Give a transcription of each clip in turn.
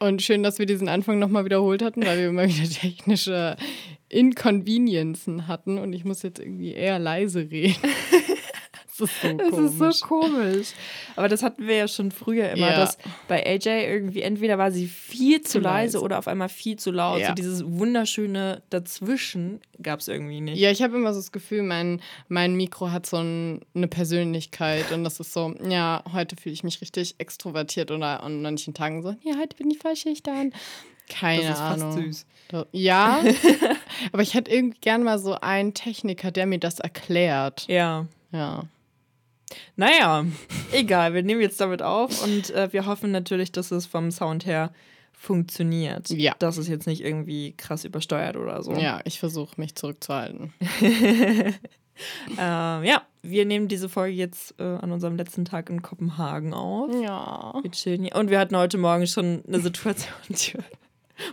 und schön, dass wir diesen Anfang nochmal wiederholt hatten, weil wir immer wieder technische Inconveniencen hatten und ich muss jetzt irgendwie eher leise reden. Das ist so das komisch. ist so komisch. Aber das hatten wir ja schon früher immer, ja. dass bei AJ irgendwie entweder war sie viel zu, zu leise, leise, oder auf einmal viel zu laut. Ja. So dieses wunderschöne Dazwischen gab es irgendwie nicht. Ja, ich habe immer so das Gefühl, mein, mein Mikro hat so ein, eine Persönlichkeit und das ist so, ja, heute fühle ich mich richtig extrovertiert oder an manchen Tagen so, ja, heute bin ich voll schüchtern. Keine das ist Ahnung. Fast süß. Ja, aber ich hätte irgendwie gern mal so einen Techniker, der mir das erklärt. Ja. Ja. Naja, egal, wir nehmen jetzt damit auf und äh, wir hoffen natürlich, dass es vom Sound her funktioniert. Ja. Dass es jetzt nicht irgendwie krass übersteuert oder so. Ja, ich versuche mich zurückzuhalten. ähm, ja, wir nehmen diese Folge jetzt äh, an unserem letzten Tag in Kopenhagen auf. Ja. Wir chillen hier. Und wir hatten heute Morgen schon eine Situation,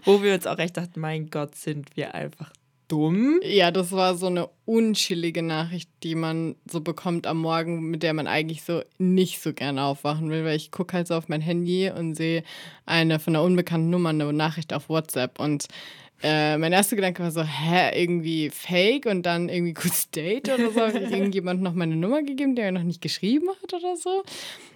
wo wir uns auch echt dachten, mein Gott, sind wir einfach dumm. Ja, das war so eine unschillige Nachricht, die man so bekommt am Morgen, mit der man eigentlich so nicht so gerne aufwachen will, weil ich gucke halt so auf mein Handy und sehe eine von einer unbekannten Nummer eine Nachricht auf WhatsApp und äh, mein erster Gedanke war so, hä, irgendwie fake und dann irgendwie kurz Date oder so. Habe ich irgendjemand noch meine Nummer gegeben, der noch nicht geschrieben hat oder so.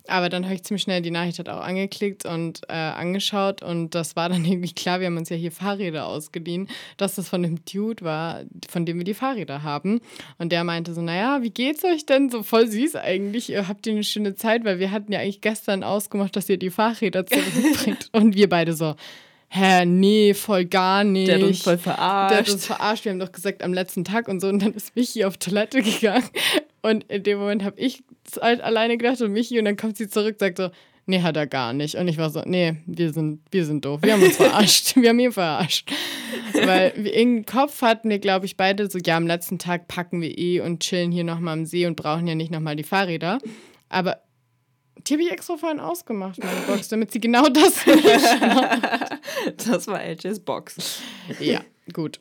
Aber dann habe ich ziemlich schnell die Nachricht halt auch angeklickt und äh, angeschaut und das war dann irgendwie klar, wir haben uns ja hier Fahrräder ausgeliehen, dass das von dem Dude war, von dem wir die Fahrräder haben. Und der meinte so, naja, wie geht's euch denn? So voll süß eigentlich. Ihr habt ihr eine schöne Zeit, weil wir hatten ja eigentlich gestern ausgemacht, dass ihr die Fahrräder zurückbringt. und wir beide so, hä, nee, voll gar nicht. Der hat uns voll verarscht. Der hat uns verarscht. Wir haben doch gesagt, am letzten Tag und so. Und dann ist Michi auf Toilette gegangen. Und in dem Moment habe ich halt alleine gedacht und Michi. Und dann kommt sie zurück und sagt so, nee, hat er gar nicht. Und ich war so, nee, wir sind, wir sind doof. Wir haben uns verarscht. Wir haben ihn verarscht. Weil im Kopf hatten wir, glaube ich, beide so, ja, am letzten Tag packen wir eh und chillen hier nochmal am See und brauchen ja nicht nochmal die Fahrräder. Aber die habe ich extra vorhin ausgemacht, meine Box, damit sie genau das Das war LJs Box. Ja, gut.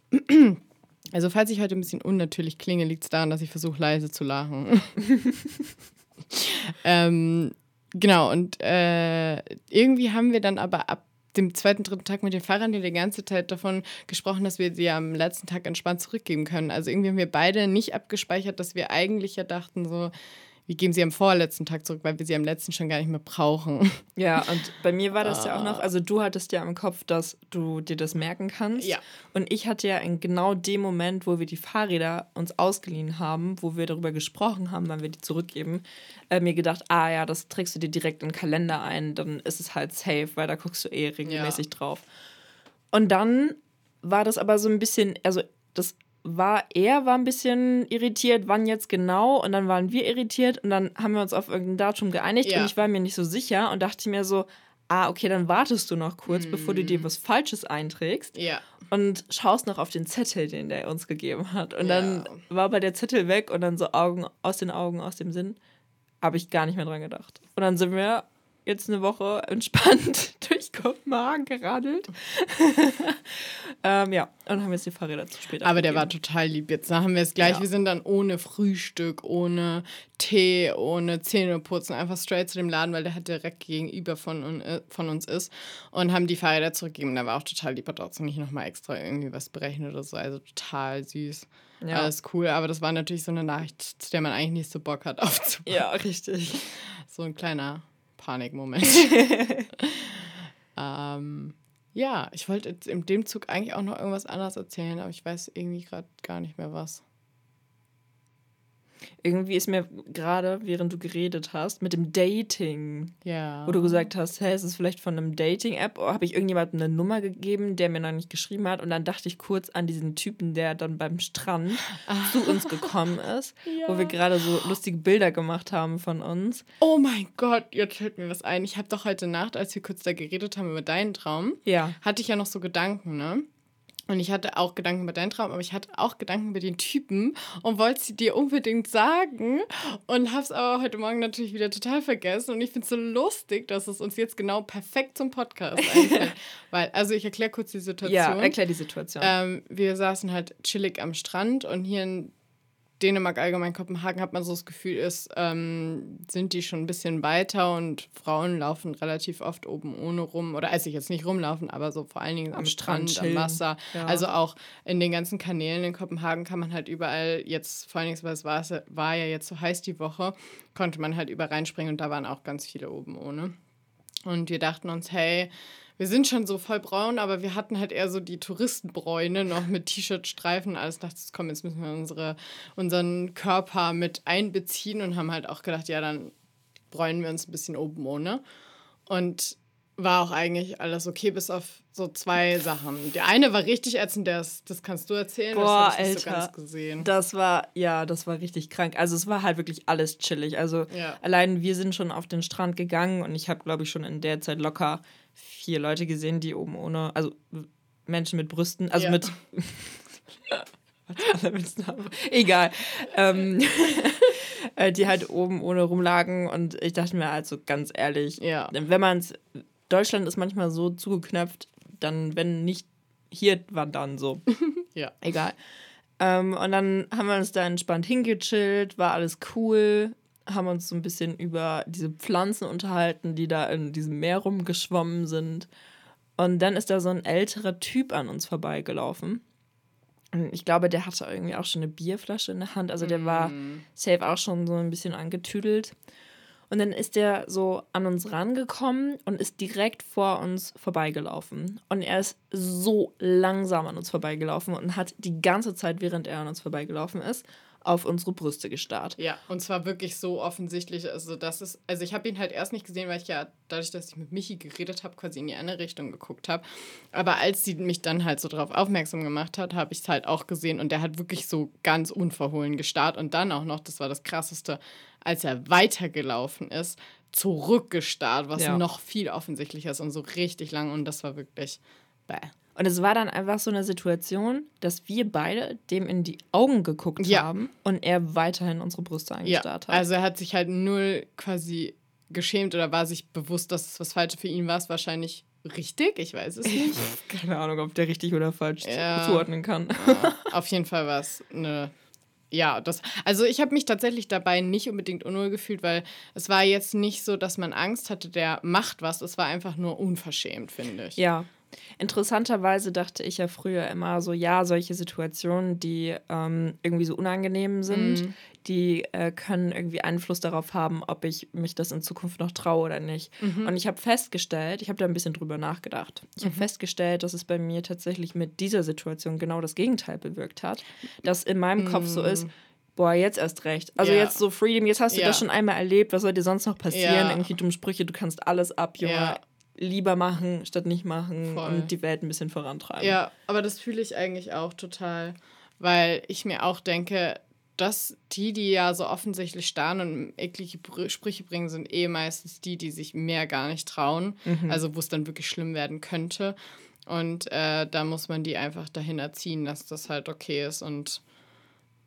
Also, falls ich heute ein bisschen unnatürlich klinge, liegt es daran, dass ich versuche, leise zu lachen. ähm, genau, und äh, irgendwie haben wir dann aber ab dem zweiten, dritten Tag mit den Fahrern die ganze Zeit davon gesprochen, dass wir sie am letzten Tag entspannt zurückgeben können. Also irgendwie haben wir beide nicht abgespeichert, dass wir eigentlich ja dachten, so, wir geben sie am vorletzten Tag zurück, weil wir sie am letzten schon gar nicht mehr brauchen. Ja, und bei mir war das ah. ja auch noch, ah. also du hattest ja im Kopf, dass du dir das merken kannst. Ja. Und ich hatte ja in genau dem Moment, wo wir die Fahrräder uns ausgeliehen haben, wo wir darüber gesprochen haben, wann wir die zurückgeben, äh, mir gedacht, ah ja, das trägst du dir direkt in den Kalender ein, dann ist es halt safe, weil da guckst du eh regelmäßig ja. drauf. Und dann war das aber so ein bisschen, also das war er war ein bisschen irritiert, wann jetzt genau und dann waren wir irritiert und dann haben wir uns auf irgendein Datum geeinigt ja. und ich war mir nicht so sicher und dachte mir so, ah, okay, dann wartest du noch kurz, hm. bevor du dir was Falsches einträgst ja. und schaust noch auf den Zettel, den der uns gegeben hat und ja. dann war aber der Zettel weg und dann so Augen aus den Augen, aus dem Sinn, habe ich gar nicht mehr dran gedacht. Und dann sind wir jetzt eine Woche entspannt durch Kopenhagen geradelt. ähm, ja, und haben jetzt die Fahrräder zu spät Aber der war total lieb. Jetzt haben wir es gleich. Ja. Wir sind dann ohne Frühstück, ohne Tee, ohne Zähneputzen, einfach straight zu dem Laden, weil der halt direkt gegenüber von, äh, von uns ist und haben die Fahrräder zurückgegeben. Der war auch total lieb, hat trotzdem nicht nochmal extra irgendwie was berechnet oder so. Also total süß. Ja. Alles cool, aber das war natürlich so eine Nachricht, zu der man eigentlich nicht so Bock hat aufzubauen. Ja, richtig. So ein kleiner Panikmoment. ähm, ja, ich wollte jetzt in dem Zug eigentlich auch noch irgendwas anderes erzählen, aber ich weiß irgendwie gerade gar nicht mehr was. Irgendwie ist mir gerade, während du geredet hast, mit dem Dating, ja. wo du gesagt hast, hey, ist es vielleicht von einem Dating-App? Oder habe ich irgendjemandem eine Nummer gegeben, der mir noch nicht geschrieben hat? Und dann dachte ich kurz an diesen Typen, der dann beim Strand zu uns gekommen ist, ja. wo wir gerade so lustige Bilder gemacht haben von uns. Oh mein Gott, jetzt fällt mir was ein. Ich habe doch heute Nacht, als wir kurz da geredet haben über deinen Traum, ja. hatte ich ja noch so Gedanken, ne? Und ich hatte auch Gedanken über deinen Traum, aber ich hatte auch Gedanken über den Typen und wollte sie dir unbedingt sagen und habe es aber heute Morgen natürlich wieder total vergessen. Und ich finde es so lustig, dass es uns jetzt genau perfekt zum Podcast einfällt. Weil, also ich erkläre kurz die Situation. Ja, erklär die Situation. Ähm, wir saßen halt chillig am Strand und hier in Dänemark, allgemein Kopenhagen, hat man so das Gefühl, ist, ähm, sind die schon ein bisschen weiter und Frauen laufen relativ oft oben ohne rum. Oder als ich jetzt nicht rumlaufen, aber so vor allen Dingen am, am Strand, Strand am Wasser. Ja. Also auch in den ganzen Kanälen in Kopenhagen kann man halt überall jetzt, vor allen Dingen, weil es war, war ja jetzt so heiß die Woche, konnte man halt überall reinspringen und da waren auch ganz viele oben ohne. Und wir dachten uns, hey, wir sind schon so voll braun, aber wir hatten halt eher so die Touristenbräune noch mit T-Shirt-Streifen. Alles dachte, komm, jetzt müssen wir unsere, unseren Körper mit einbeziehen und haben halt auch gedacht, ja, dann bräunen wir uns ein bisschen oben ohne. Und war auch eigentlich alles okay, bis auf so zwei Sachen. Die eine war richtig ätzend, das, das kannst du erzählen. Boah, das Alter. So ganz gesehen. Das war, ja, das war richtig krank. Also es war halt wirklich alles chillig. Also ja. allein wir sind schon auf den Strand gegangen und ich habe, glaube ich, schon in der Zeit locker vier Leute gesehen, die oben ohne, also Menschen mit Brüsten, also ja. mit. Egal. Ähm, äh, die halt oben ohne rumlagen und ich dachte mir also ganz ehrlich, ja. wenn man es, Deutschland ist manchmal so zugeknöpft, dann, wenn nicht hier, wann dann so. ja. Egal. Ähm, und dann haben wir uns da entspannt hingechillt, war alles cool haben uns so ein bisschen über diese Pflanzen unterhalten, die da in diesem Meer rumgeschwommen sind. Und dann ist da so ein älterer Typ an uns vorbeigelaufen. Und ich glaube, der hatte irgendwie auch schon eine Bierflasche in der Hand. Also der war mm. safe auch schon so ein bisschen angetüdelt. Und dann ist der so an uns rangekommen und ist direkt vor uns vorbeigelaufen. Und er ist so langsam an uns vorbeigelaufen und hat die ganze Zeit, während er an uns vorbeigelaufen ist, auf unsere Brüste gestarrt. Ja, und zwar wirklich so offensichtlich. Also, das ist, also ich habe ihn halt erst nicht gesehen, weil ich ja dadurch, dass ich mit Michi geredet habe, quasi in die andere Richtung geguckt habe. Aber als sie mich dann halt so darauf aufmerksam gemacht hat, habe ich es halt auch gesehen und der hat wirklich so ganz unverhohlen gestarrt. Und dann auch noch, das war das Krasseste, als er weitergelaufen ist, zurückgestarrt, was ja. noch viel offensichtlicher ist und so richtig lang. Und das war wirklich bäh. Und es war dann einfach so eine Situation, dass wir beide dem in die Augen geguckt ja. haben und er weiterhin unsere Brüste angestarrt ja. hat. Also er hat sich halt null quasi geschämt oder war sich bewusst, dass es was Falsches für ihn war. Es wahrscheinlich richtig, ich weiß es nicht. Keine Ahnung, ob der richtig oder falsch ja. zuordnen kann. Ja, auf jeden Fall war es eine ja, das. Also ich habe mich tatsächlich dabei nicht unbedingt unwohl gefühlt, weil es war jetzt nicht so, dass man Angst hatte, der macht was. Es war einfach nur unverschämt, finde ich. Ja, Interessanterweise dachte ich ja früher immer so, ja, solche Situationen, die ähm, irgendwie so unangenehm sind, mm. die äh, können irgendwie Einfluss darauf haben, ob ich mich das in Zukunft noch traue oder nicht. Mhm. Und ich habe festgestellt, ich habe da ein bisschen drüber nachgedacht, ich mhm. habe festgestellt, dass es bei mir tatsächlich mit dieser Situation genau das Gegenteil bewirkt hat, dass in meinem. Kopf so ist, mm. boah, jetzt erst recht. Also ja. jetzt so Freedom, jetzt hast du ja. das schon einmal erlebt, was soll dir sonst noch passieren? Ja. Irgendwie dumme Sprüche, du kannst alles ab, Junge. Lieber machen statt nicht machen Voll. und die Welt ein bisschen vorantreiben. Ja, aber das fühle ich eigentlich auch total, weil ich mir auch denke, dass die, die ja so offensichtlich starren und eklige Sprüche bringen, sind eh meistens die, die sich mehr gar nicht trauen. Mhm. Also wo es dann wirklich schlimm werden könnte. Und äh, da muss man die einfach dahin erziehen, dass das halt okay ist und,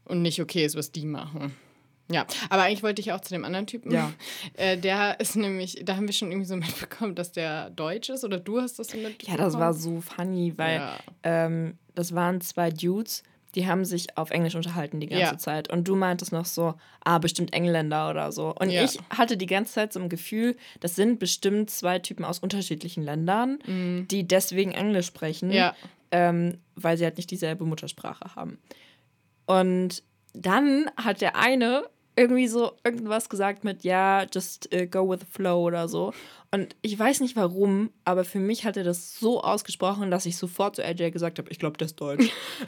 und nicht okay ist, was die machen. Ja, aber eigentlich wollte ich auch zu dem anderen Typen. Ja. Äh, der ist nämlich, da haben wir schon irgendwie so mitbekommen, dass der deutsch ist oder du hast das so mitbekommen. Ja, das war so funny, weil ja. ähm, das waren zwei Dudes, die haben sich auf Englisch unterhalten die ganze ja. Zeit. Und du meintest noch so, ah, bestimmt Engländer oder so. Und ja. ich hatte die ganze Zeit so ein Gefühl, das sind bestimmt zwei Typen aus unterschiedlichen Ländern, mhm. die deswegen Englisch sprechen, ja. ähm, weil sie halt nicht dieselbe Muttersprache haben. Und dann hat der eine irgendwie so irgendwas gesagt mit, ja, just uh, go with the flow oder so. Und ich weiß nicht warum, aber für mich hat er das so ausgesprochen, dass ich sofort zu AJ gesagt habe, ich glaube, der ist deutsch.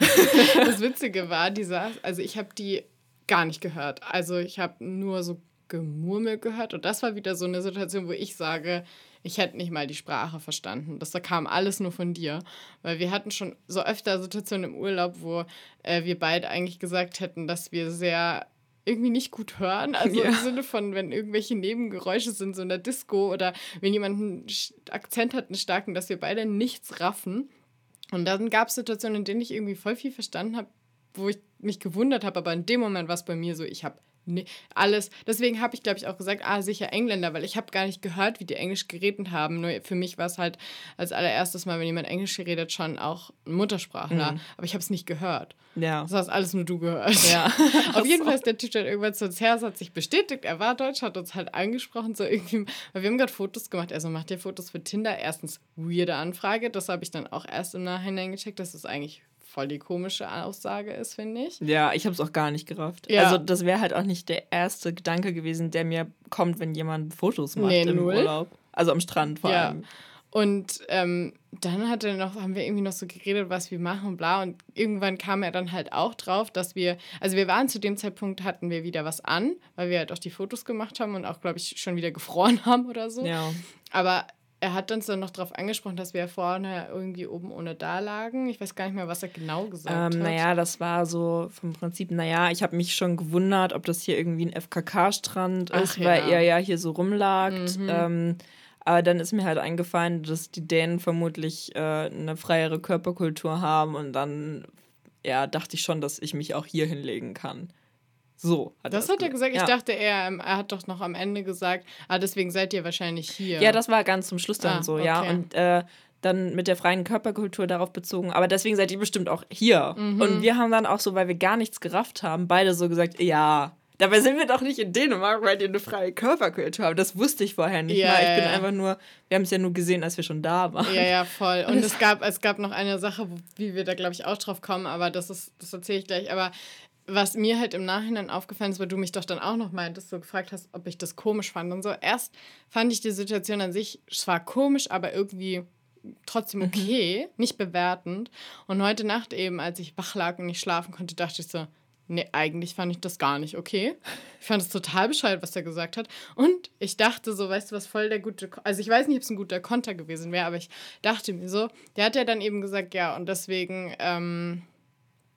das Witzige war, dieser, also ich habe die gar nicht gehört. Also ich habe nur so Gemurmel gehört. Und das war wieder so eine Situation, wo ich sage, ich hätte nicht mal die Sprache verstanden. Das kam alles nur von dir. Weil wir hatten schon so öfter Situationen im Urlaub, wo äh, wir beide eigentlich gesagt hätten, dass wir sehr irgendwie nicht gut hören. Also ja. im Sinne von, wenn irgendwelche Nebengeräusche sind, so in der Disco oder wenn jemand einen Akzent hat, einen starken, dass wir beide nichts raffen. Und dann gab es Situationen, in denen ich irgendwie voll viel verstanden habe, wo ich mich gewundert habe, aber in dem Moment war es bei mir so, ich habe Nee, alles. Deswegen habe ich, glaube ich, auch gesagt, ah, sicher Engländer, weil ich habe gar nicht gehört, wie die Englisch geredet haben. Nur für mich war es halt als allererstes Mal, wenn jemand Englisch redet, schon auch ein Muttersprachler. Mhm. Aber ich habe es nicht gehört. Ja. Das hast alles nur du gehört. Ja. Auf jeden Fall ist der Typ dann irgendwann zu uns her, hat sich bestätigt, er war Deutsch, hat uns halt angesprochen, so irgendwie, weil wir haben gerade Fotos gemacht. Also macht ihr Fotos für Tinder? Erstens, weirde Anfrage. Das habe ich dann auch erst im Nachhinein gecheckt. Das ist eigentlich voll die komische Aussage ist, finde ich. Ja, ich habe es auch gar nicht gerafft. Ja. Also das wäre halt auch nicht der erste Gedanke gewesen, der mir kommt, wenn jemand Fotos macht nee, im null. Urlaub. Also am Strand vor ja. allem. Und ähm, dann hat er noch, haben wir irgendwie noch so geredet, was wir machen, bla. Und irgendwann kam er dann halt auch drauf, dass wir, also wir waren zu dem Zeitpunkt, hatten wir wieder was an, weil wir halt auch die Fotos gemacht haben und auch, glaube ich, schon wieder gefroren haben oder so. Ja. Aber er hat uns dann noch darauf angesprochen, dass wir ja vorne irgendwie oben ohne da lagen. Ich weiß gar nicht mehr, was er genau gesagt ähm, hat. Naja, das war so vom Prinzip, naja, ich habe mich schon gewundert, ob das hier irgendwie ein FKK-Strand ist, Ach, weil ja. er ja hier so rumlagt. Mhm. Ähm, aber dann ist mir halt eingefallen, dass die Dänen vermutlich äh, eine freiere Körperkultur haben und dann ja, dachte ich schon, dass ich mich auch hier hinlegen kann. So. Hat das hat er gesagt. Ja. Ich dachte, er, ähm, er hat doch noch am Ende gesagt, ah, deswegen seid ihr wahrscheinlich hier. Ja, das war ganz zum Schluss dann ah, so, okay. ja. Und äh, dann mit der freien Körperkultur darauf bezogen. Aber deswegen seid ihr bestimmt auch hier. Mhm. Und wir haben dann auch so, weil wir gar nichts gerafft haben, beide so gesagt, ja. Dabei sind wir doch nicht in Dänemark, weil die eine freie Körperkultur haben. Das wusste ich vorher nicht ja, mal. Ich ja, bin ja. einfach nur, wir haben es ja nur gesehen, als wir schon da waren. Ja, ja, voll. Und es gab, es gab noch eine Sache, wie wir da, glaube ich, auch drauf kommen, aber das ist, das erzähle ich gleich. Aber was mir halt im Nachhinein aufgefallen ist, weil du mich doch dann auch noch meintest, so gefragt hast, ob ich das komisch fand und so. Erst fand ich die Situation an sich zwar komisch, aber irgendwie trotzdem mhm. okay, mhm. nicht bewertend. Und heute Nacht eben, als ich wach lag und nicht schlafen konnte, dachte ich so, nee, eigentlich fand ich das gar nicht okay. Ich fand es total bescheuert, was er gesagt hat. Und ich dachte so, weißt du, was voll der gute, also ich weiß nicht, ob es ein guter Konter gewesen wäre, aber ich dachte mir so, der hat ja dann eben gesagt, ja, und deswegen, ähm,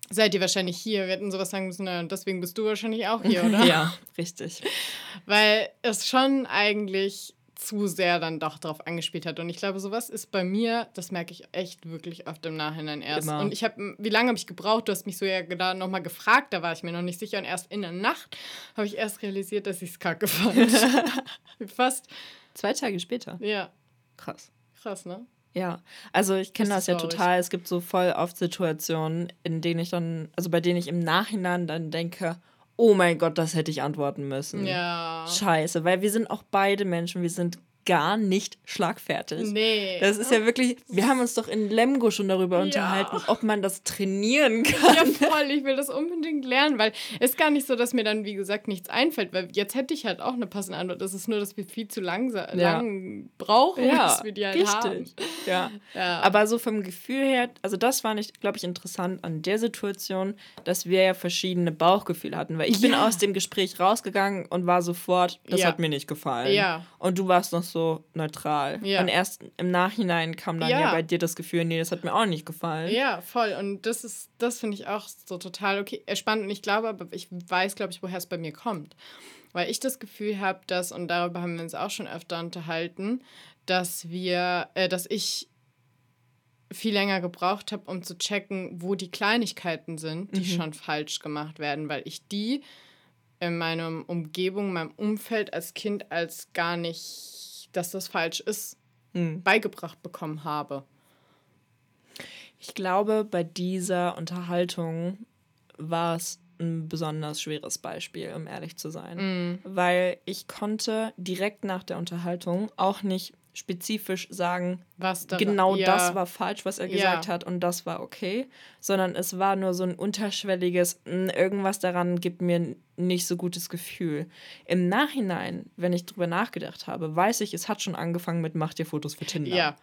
seid ihr wahrscheinlich hier. Wir hätten sowas sagen müssen, na, und deswegen bist du wahrscheinlich auch hier, oder? ja, richtig. Weil es schon eigentlich zu sehr dann doch darauf angespielt hat. Und ich glaube, sowas ist bei mir, das merke ich echt wirklich oft im Nachhinein erst. Immer. Und ich habe, wie lange habe ich gebraucht? Du hast mich so ja da nochmal gefragt, da war ich mir noch nicht sicher. Und erst in der Nacht habe ich erst realisiert, dass ich es kacke fand. Fast. Zwei Tage später. Ja. Krass. Krass, ne? Ja, also ich kenne das, das ja total. Es gibt so voll oft Situationen, in denen ich dann, also bei denen ich im Nachhinein dann denke, oh mein Gott, das hätte ich antworten müssen. Ja. Scheiße, weil wir sind auch beide Menschen, wir sind gar nicht schlagfertig. Nee. Das ist ja wirklich, wir haben uns doch in Lemgo schon darüber ja. unterhalten, ob man das trainieren kann. Ja, voll, ich will das unbedingt lernen, weil es ist gar nicht so, dass mir dann, wie gesagt, nichts einfällt, weil jetzt hätte ich halt auch eine passende Antwort. Es ist nur, dass wir viel zu langsam, ja. lang brauchen, ja, bis wir die halt richtig. haben. Ja. ja. Aber so vom Gefühl her, also das fand ich, glaube ich, interessant an der Situation, dass wir ja verschiedene Bauchgefühle hatten, weil ich bin aus dem Gespräch rausgegangen und war sofort, das hat mir nicht gefallen. Ja. Und du warst noch so, so neutral. Ja. Und erst im Nachhinein kam dann ja. ja. bei dir das Gefühl, nee, das hat mir auch nicht gefallen. Ja, voll. Und das ist, das finde ich auch so total okay, spannend. Und ich glaube, aber ich weiß, glaube ich, woher es bei mir kommt. Weil ich das Gefühl habe, dass, und darüber haben wir uns auch schon öfter unterhalten, dass wir, äh, dass ich viel länger gebraucht habe, um zu checken, wo die Kleinigkeiten sind, die mhm. schon falsch gemacht werden, weil ich die in meiner Umgebung, meinem Umfeld als Kind als gar nicht dass das falsch ist, mhm. beigebracht bekommen habe. Ich glaube, bei dieser Unterhaltung war es ein besonders schweres Beispiel, um ehrlich zu sein. Mm. Weil ich konnte direkt nach der Unterhaltung auch nicht spezifisch sagen, was da genau ja. das war falsch, was er gesagt ja. hat und das war okay, sondern es war nur so ein unterschwelliges, irgendwas daran gibt mir nicht so gutes Gefühl. Im Nachhinein, wenn ich drüber nachgedacht habe, weiß ich, es hat schon angefangen mit Mach dir Fotos für Tinder. Ja.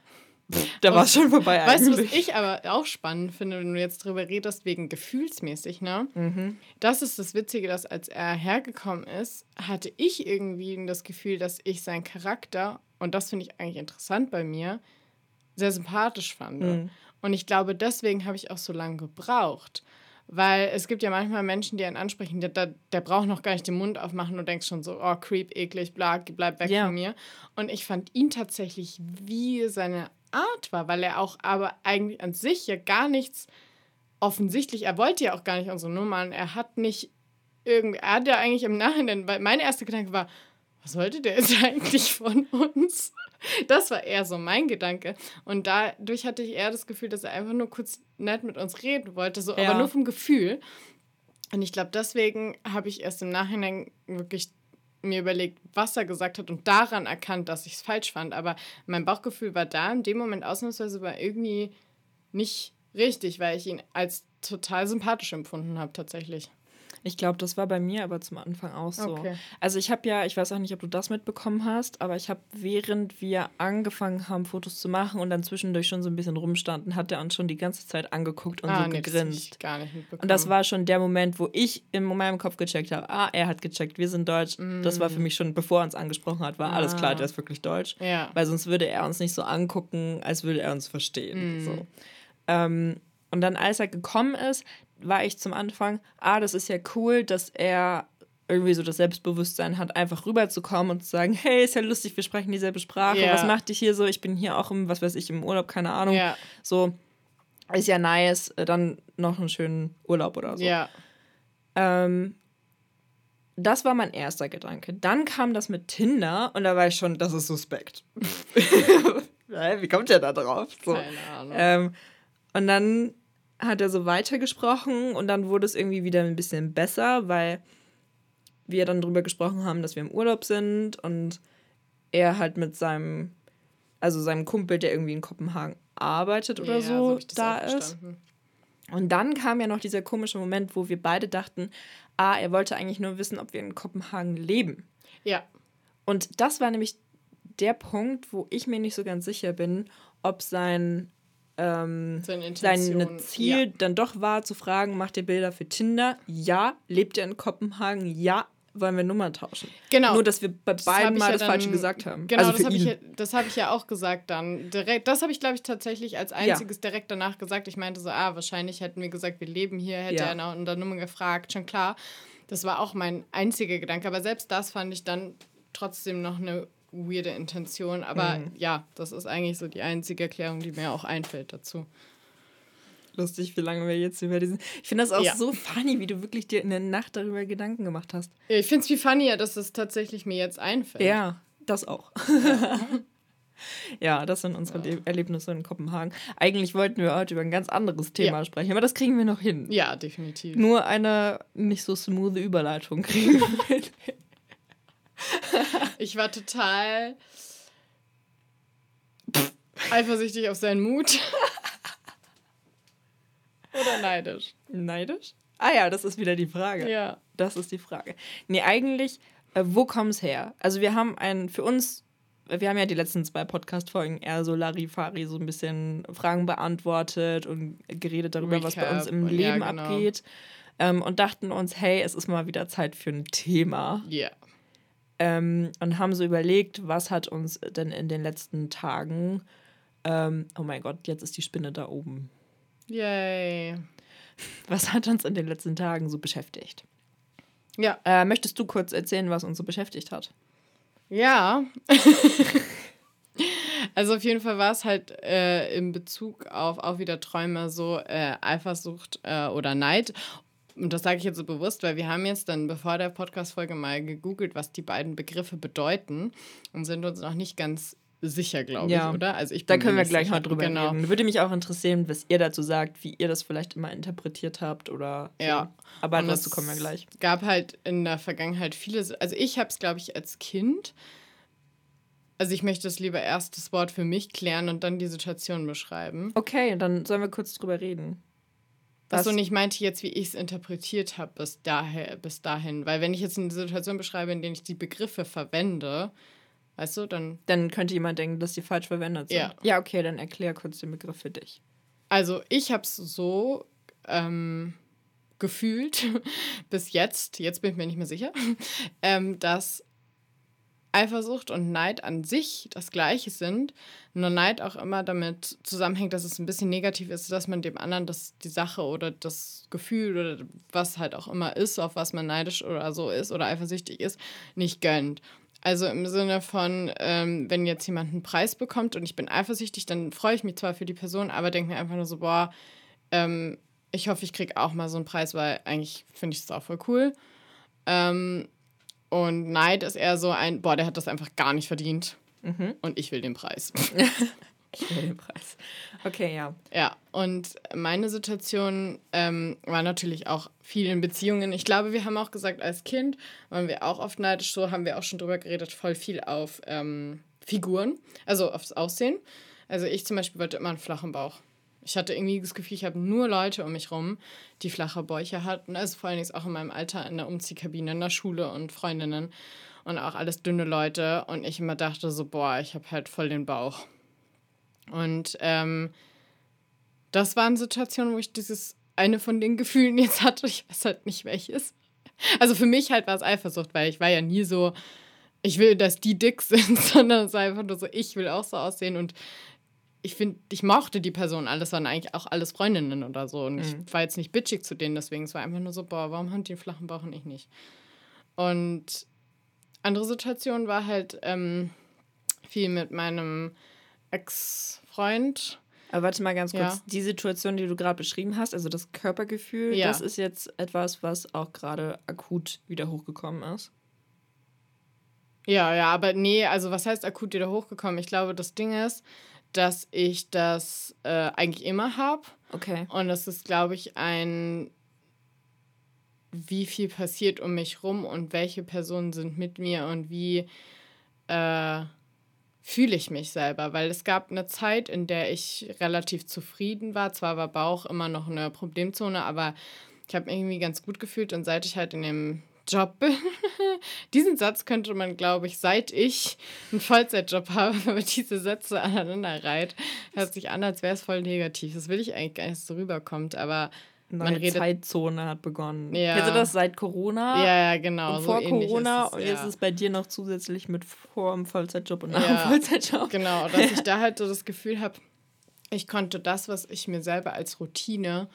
da war es schon vorbei eigentlich. Weißt du, was ich aber auch spannend finde, wenn du jetzt drüber redest, wegen gefühlsmäßig, ne? Mhm. Das ist das Witzige, dass als er hergekommen ist, hatte ich irgendwie das Gefühl, dass ich seinen Charakter und das finde ich eigentlich interessant bei mir, sehr sympathisch fand. Mhm. Und ich glaube, deswegen habe ich auch so lange gebraucht. Weil es gibt ja manchmal Menschen, die einen ansprechen, der, der, der braucht noch gar nicht den Mund aufmachen und denkst schon so, oh, creep, eklig, bla, bleib weg ja. von mir. Und ich fand ihn tatsächlich, wie seine Art war, weil er auch aber eigentlich an sich ja gar nichts offensichtlich, er wollte ja auch gar nicht unsere Nummern, er hat nicht irgendwie, er hat ja eigentlich im Nachhinein, weil mein erster Gedanke war, was wollte der jetzt eigentlich von uns? Das war eher so mein Gedanke. Und dadurch hatte ich eher das Gefühl, dass er einfach nur kurz nett mit uns reden wollte, so, ja. aber nur vom Gefühl. Und ich glaube, deswegen habe ich erst im Nachhinein wirklich mir überlegt, was er gesagt hat und daran erkannt, dass ich es falsch fand. Aber mein Bauchgefühl war da in dem Moment ausnahmsweise war irgendwie nicht richtig, weil ich ihn als total sympathisch empfunden habe tatsächlich. Ich glaube, das war bei mir aber zum Anfang auch so. Okay. Also ich habe ja, ich weiß auch nicht, ob du das mitbekommen hast, aber ich habe, während wir angefangen haben, Fotos zu machen und dann zwischendurch schon so ein bisschen rumstanden, hat er uns schon die ganze Zeit angeguckt und ah, so nee, gegrinst. Das gar nicht mitbekommen. Und das war schon der Moment, wo ich in meinem Kopf gecheckt habe, ah, er hat gecheckt, wir sind deutsch. Mm. Das war für mm. mich schon, bevor er uns angesprochen hat, war ah. alles klar, der ist wirklich deutsch. Ja. Weil sonst würde er uns nicht so angucken, als würde er uns verstehen. Mm. So. Ähm, und dann, als er gekommen ist, war ich zum Anfang, ah, das ist ja cool, dass er irgendwie so das Selbstbewusstsein hat, einfach rüberzukommen und zu sagen, hey, ist ja lustig, wir sprechen dieselbe Sprache, yeah. was macht dich hier so? Ich bin hier auch im, was weiß ich, im Urlaub, keine Ahnung. Yeah. So, ist ja nice, äh, dann noch einen schönen Urlaub oder so. Ja. Ähm, das war mein erster Gedanke. Dann kam das mit Tinder und da war ich schon, das ist suspekt. Wie kommt der da drauf? So. Keine Ahnung. Ähm, und dann hat er so weitergesprochen und dann wurde es irgendwie wieder ein bisschen besser, weil wir dann darüber gesprochen haben, dass wir im Urlaub sind und er halt mit seinem, also seinem Kumpel, der irgendwie in Kopenhagen arbeitet oder ja, so, so da ist. Und dann kam ja noch dieser komische Moment, wo wir beide dachten, ah, er wollte eigentlich nur wissen, ob wir in Kopenhagen leben. Ja. Und das war nämlich der Punkt, wo ich mir nicht so ganz sicher bin, ob sein ähm, sein Ziel ja. dann doch war, zu fragen, macht ihr Bilder für Tinder? Ja. Lebt ihr in Kopenhagen? Ja. Wollen wir Nummern tauschen? Genau. Nur, dass wir bei beiden mal ja das dann, Falsche gesagt haben. Genau, also das habe ich, ja, hab ich ja auch gesagt dann. Direkt, das habe ich, glaube ich, tatsächlich als einziges ja. direkt danach gesagt. Ich meinte so, ah, wahrscheinlich hätten wir gesagt, wir leben hier, hätte er nach der Nummer gefragt, schon klar. Das war auch mein einziger Gedanke. Aber selbst das fand ich dann trotzdem noch eine weirde Intention. Aber mhm. ja, das ist eigentlich so die einzige Erklärung, die mir auch einfällt dazu. Lustig, wie lange wir jetzt über diesen. Ich finde das auch ja. so funny, wie du wirklich dir in der Nacht darüber Gedanken gemacht hast. Ja, ich finde es viel funnier, dass es tatsächlich mir jetzt einfällt. Ja, das auch. Ja. ja, das sind unsere ja. Erlebnisse in Kopenhagen. Eigentlich wollten wir heute über ein ganz anderes Thema sprechen, aber das kriegen wir noch hin. Ja, definitiv. Nur eine nicht so smooth Überleitung kriegen wir hin. ich war total eifersüchtig auf seinen Mut. Oder neidisch? Neidisch? Ah ja, das ist wieder die Frage. Ja. Das ist die Frage. Nee, eigentlich, äh, wo kommt es her? Also wir haben ein, für uns, wir haben ja die letzten zwei Podcast-Folgen eher so Larifari, so ein bisschen Fragen beantwortet und geredet darüber, Recap. was bei uns im Leben ja, genau. abgeht. Ähm, und dachten uns, hey, es ist mal wieder Zeit für ein Thema. Ja. Yeah ähm, und haben so überlegt, was hat uns denn in den letzten Tagen, ähm, oh mein Gott, jetzt ist die Spinne da oben. Yay. Was hat uns in den letzten Tagen so beschäftigt? Ja. Äh, möchtest du kurz erzählen, was uns so beschäftigt hat? Ja. also auf jeden Fall war es halt äh, in Bezug auf auch wieder Träume so äh, Eifersucht äh, oder Neid und das sage ich jetzt so bewusst, weil wir haben jetzt dann bevor der Podcast-Folge mal gegoogelt, was die beiden Begriffe bedeuten und sind uns noch nicht ganz sicher, glaube ja. ich, oder? Also ich da können wir gleich sicher. mal drüber genau. reden. Würde mich auch interessieren, was ihr dazu sagt, wie ihr das vielleicht immer interpretiert habt oder so. Ja. Aber dazu kommen wir gleich. Es gab halt in der Vergangenheit viele, also ich habe es, glaube ich, als Kind also ich möchte es lieber erst das Wort für mich klären und dann die Situation beschreiben. Okay, dann sollen wir kurz drüber reden. Was und ich meinte jetzt, wie ich es interpretiert habe bis, daher, bis dahin. Weil wenn ich jetzt eine Situation beschreibe, in der ich die Begriffe verwende, weißt du, dann... Dann könnte jemand denken, dass die falsch verwendet sind. Ja. Ja, okay, dann erklär kurz den Begriff für dich. Also ich habe es so ähm, gefühlt bis jetzt, jetzt bin ich mir nicht mehr sicher, ähm, dass Eifersucht und Neid an sich das gleiche sind, nur Neid auch immer damit zusammenhängt, dass es ein bisschen negativ ist, dass man dem anderen das, die Sache oder das Gefühl oder was halt auch immer ist, auf was man neidisch oder so ist oder eifersüchtig ist, nicht gönnt. Also im Sinne von, ähm, wenn jetzt jemand einen Preis bekommt und ich bin eifersüchtig, dann freue ich mich zwar für die Person, aber denke mir einfach nur so, boah, ähm, ich hoffe, ich kriege auch mal so einen Preis, weil eigentlich finde ich es auch voll cool. Ähm, und Neid ist eher so ein, boah, der hat das einfach gar nicht verdient. Mhm. Und ich will den Preis. ich will den Preis. Okay, ja. Ja, und meine Situation ähm, war natürlich auch viel in Beziehungen. Ich glaube, wir haben auch gesagt, als Kind waren wir auch oft neidisch, so haben wir auch schon drüber geredet, voll viel auf ähm, Figuren, also aufs Aussehen. Also ich zum Beispiel wollte immer einen flachen Bauch. Ich hatte irgendwie das Gefühl, ich habe nur Leute um mich rum, die flache Bäuche hatten. Also vor allen Dingen auch in meinem Alter in der Umziehkabine, in der Schule und Freundinnen und auch alles dünne Leute. Und ich immer dachte so, boah, ich habe halt voll den Bauch. Und ähm, das waren Situationen, wo ich dieses eine von den Gefühlen jetzt hatte. Ich weiß halt nicht welches. Also für mich halt war es Eifersucht, weil ich war ja nie so, ich will, dass die dick sind, sondern es war einfach nur so, ich will auch so aussehen und ich finde, ich mochte die Person alles, waren eigentlich auch alles Freundinnen oder so. Und mhm. ich war jetzt nicht bitchig zu denen, deswegen es war einfach nur so, boah, warum haben die einen flachen Bauch und ich nicht? Und andere Situation war halt ähm, viel mit meinem Ex-Freund. Aber warte mal ganz kurz, ja. die Situation, die du gerade beschrieben hast, also das Körpergefühl, ja. das ist jetzt etwas, was auch gerade akut wieder hochgekommen ist. Ja, ja, aber nee, also was heißt akut wieder hochgekommen? Ich glaube, das Ding ist, dass ich das äh, eigentlich immer habe. Okay. Und das ist, glaube ich, ein, wie viel passiert um mich rum und welche Personen sind mit mir und wie äh, fühle ich mich selber. Weil es gab eine Zeit, in der ich relativ zufrieden war. Zwar war Bauch immer noch eine Problemzone, aber ich habe mich irgendwie ganz gut gefühlt. Und seit ich halt in dem Job bin. Diesen Satz könnte man, glaube ich, seit ich einen Vollzeitjob habe, wenn man diese Sätze aneinander reiht, hört sich an, als wäre es voll negativ. Das will ich eigentlich gar nicht, dass so rüberkommt, aber Neue man redet, Zeitzone hat begonnen. Ja. Du das seit Corona? Ja, ja, genau. Vor so Corona es, und jetzt ja. ist es bei dir noch zusätzlich mit vor dem Vollzeitjob und nach ja, dem Vollzeitjob. Genau, dass ich da halt so das Gefühl habe, ich konnte das, was ich mir selber als Routine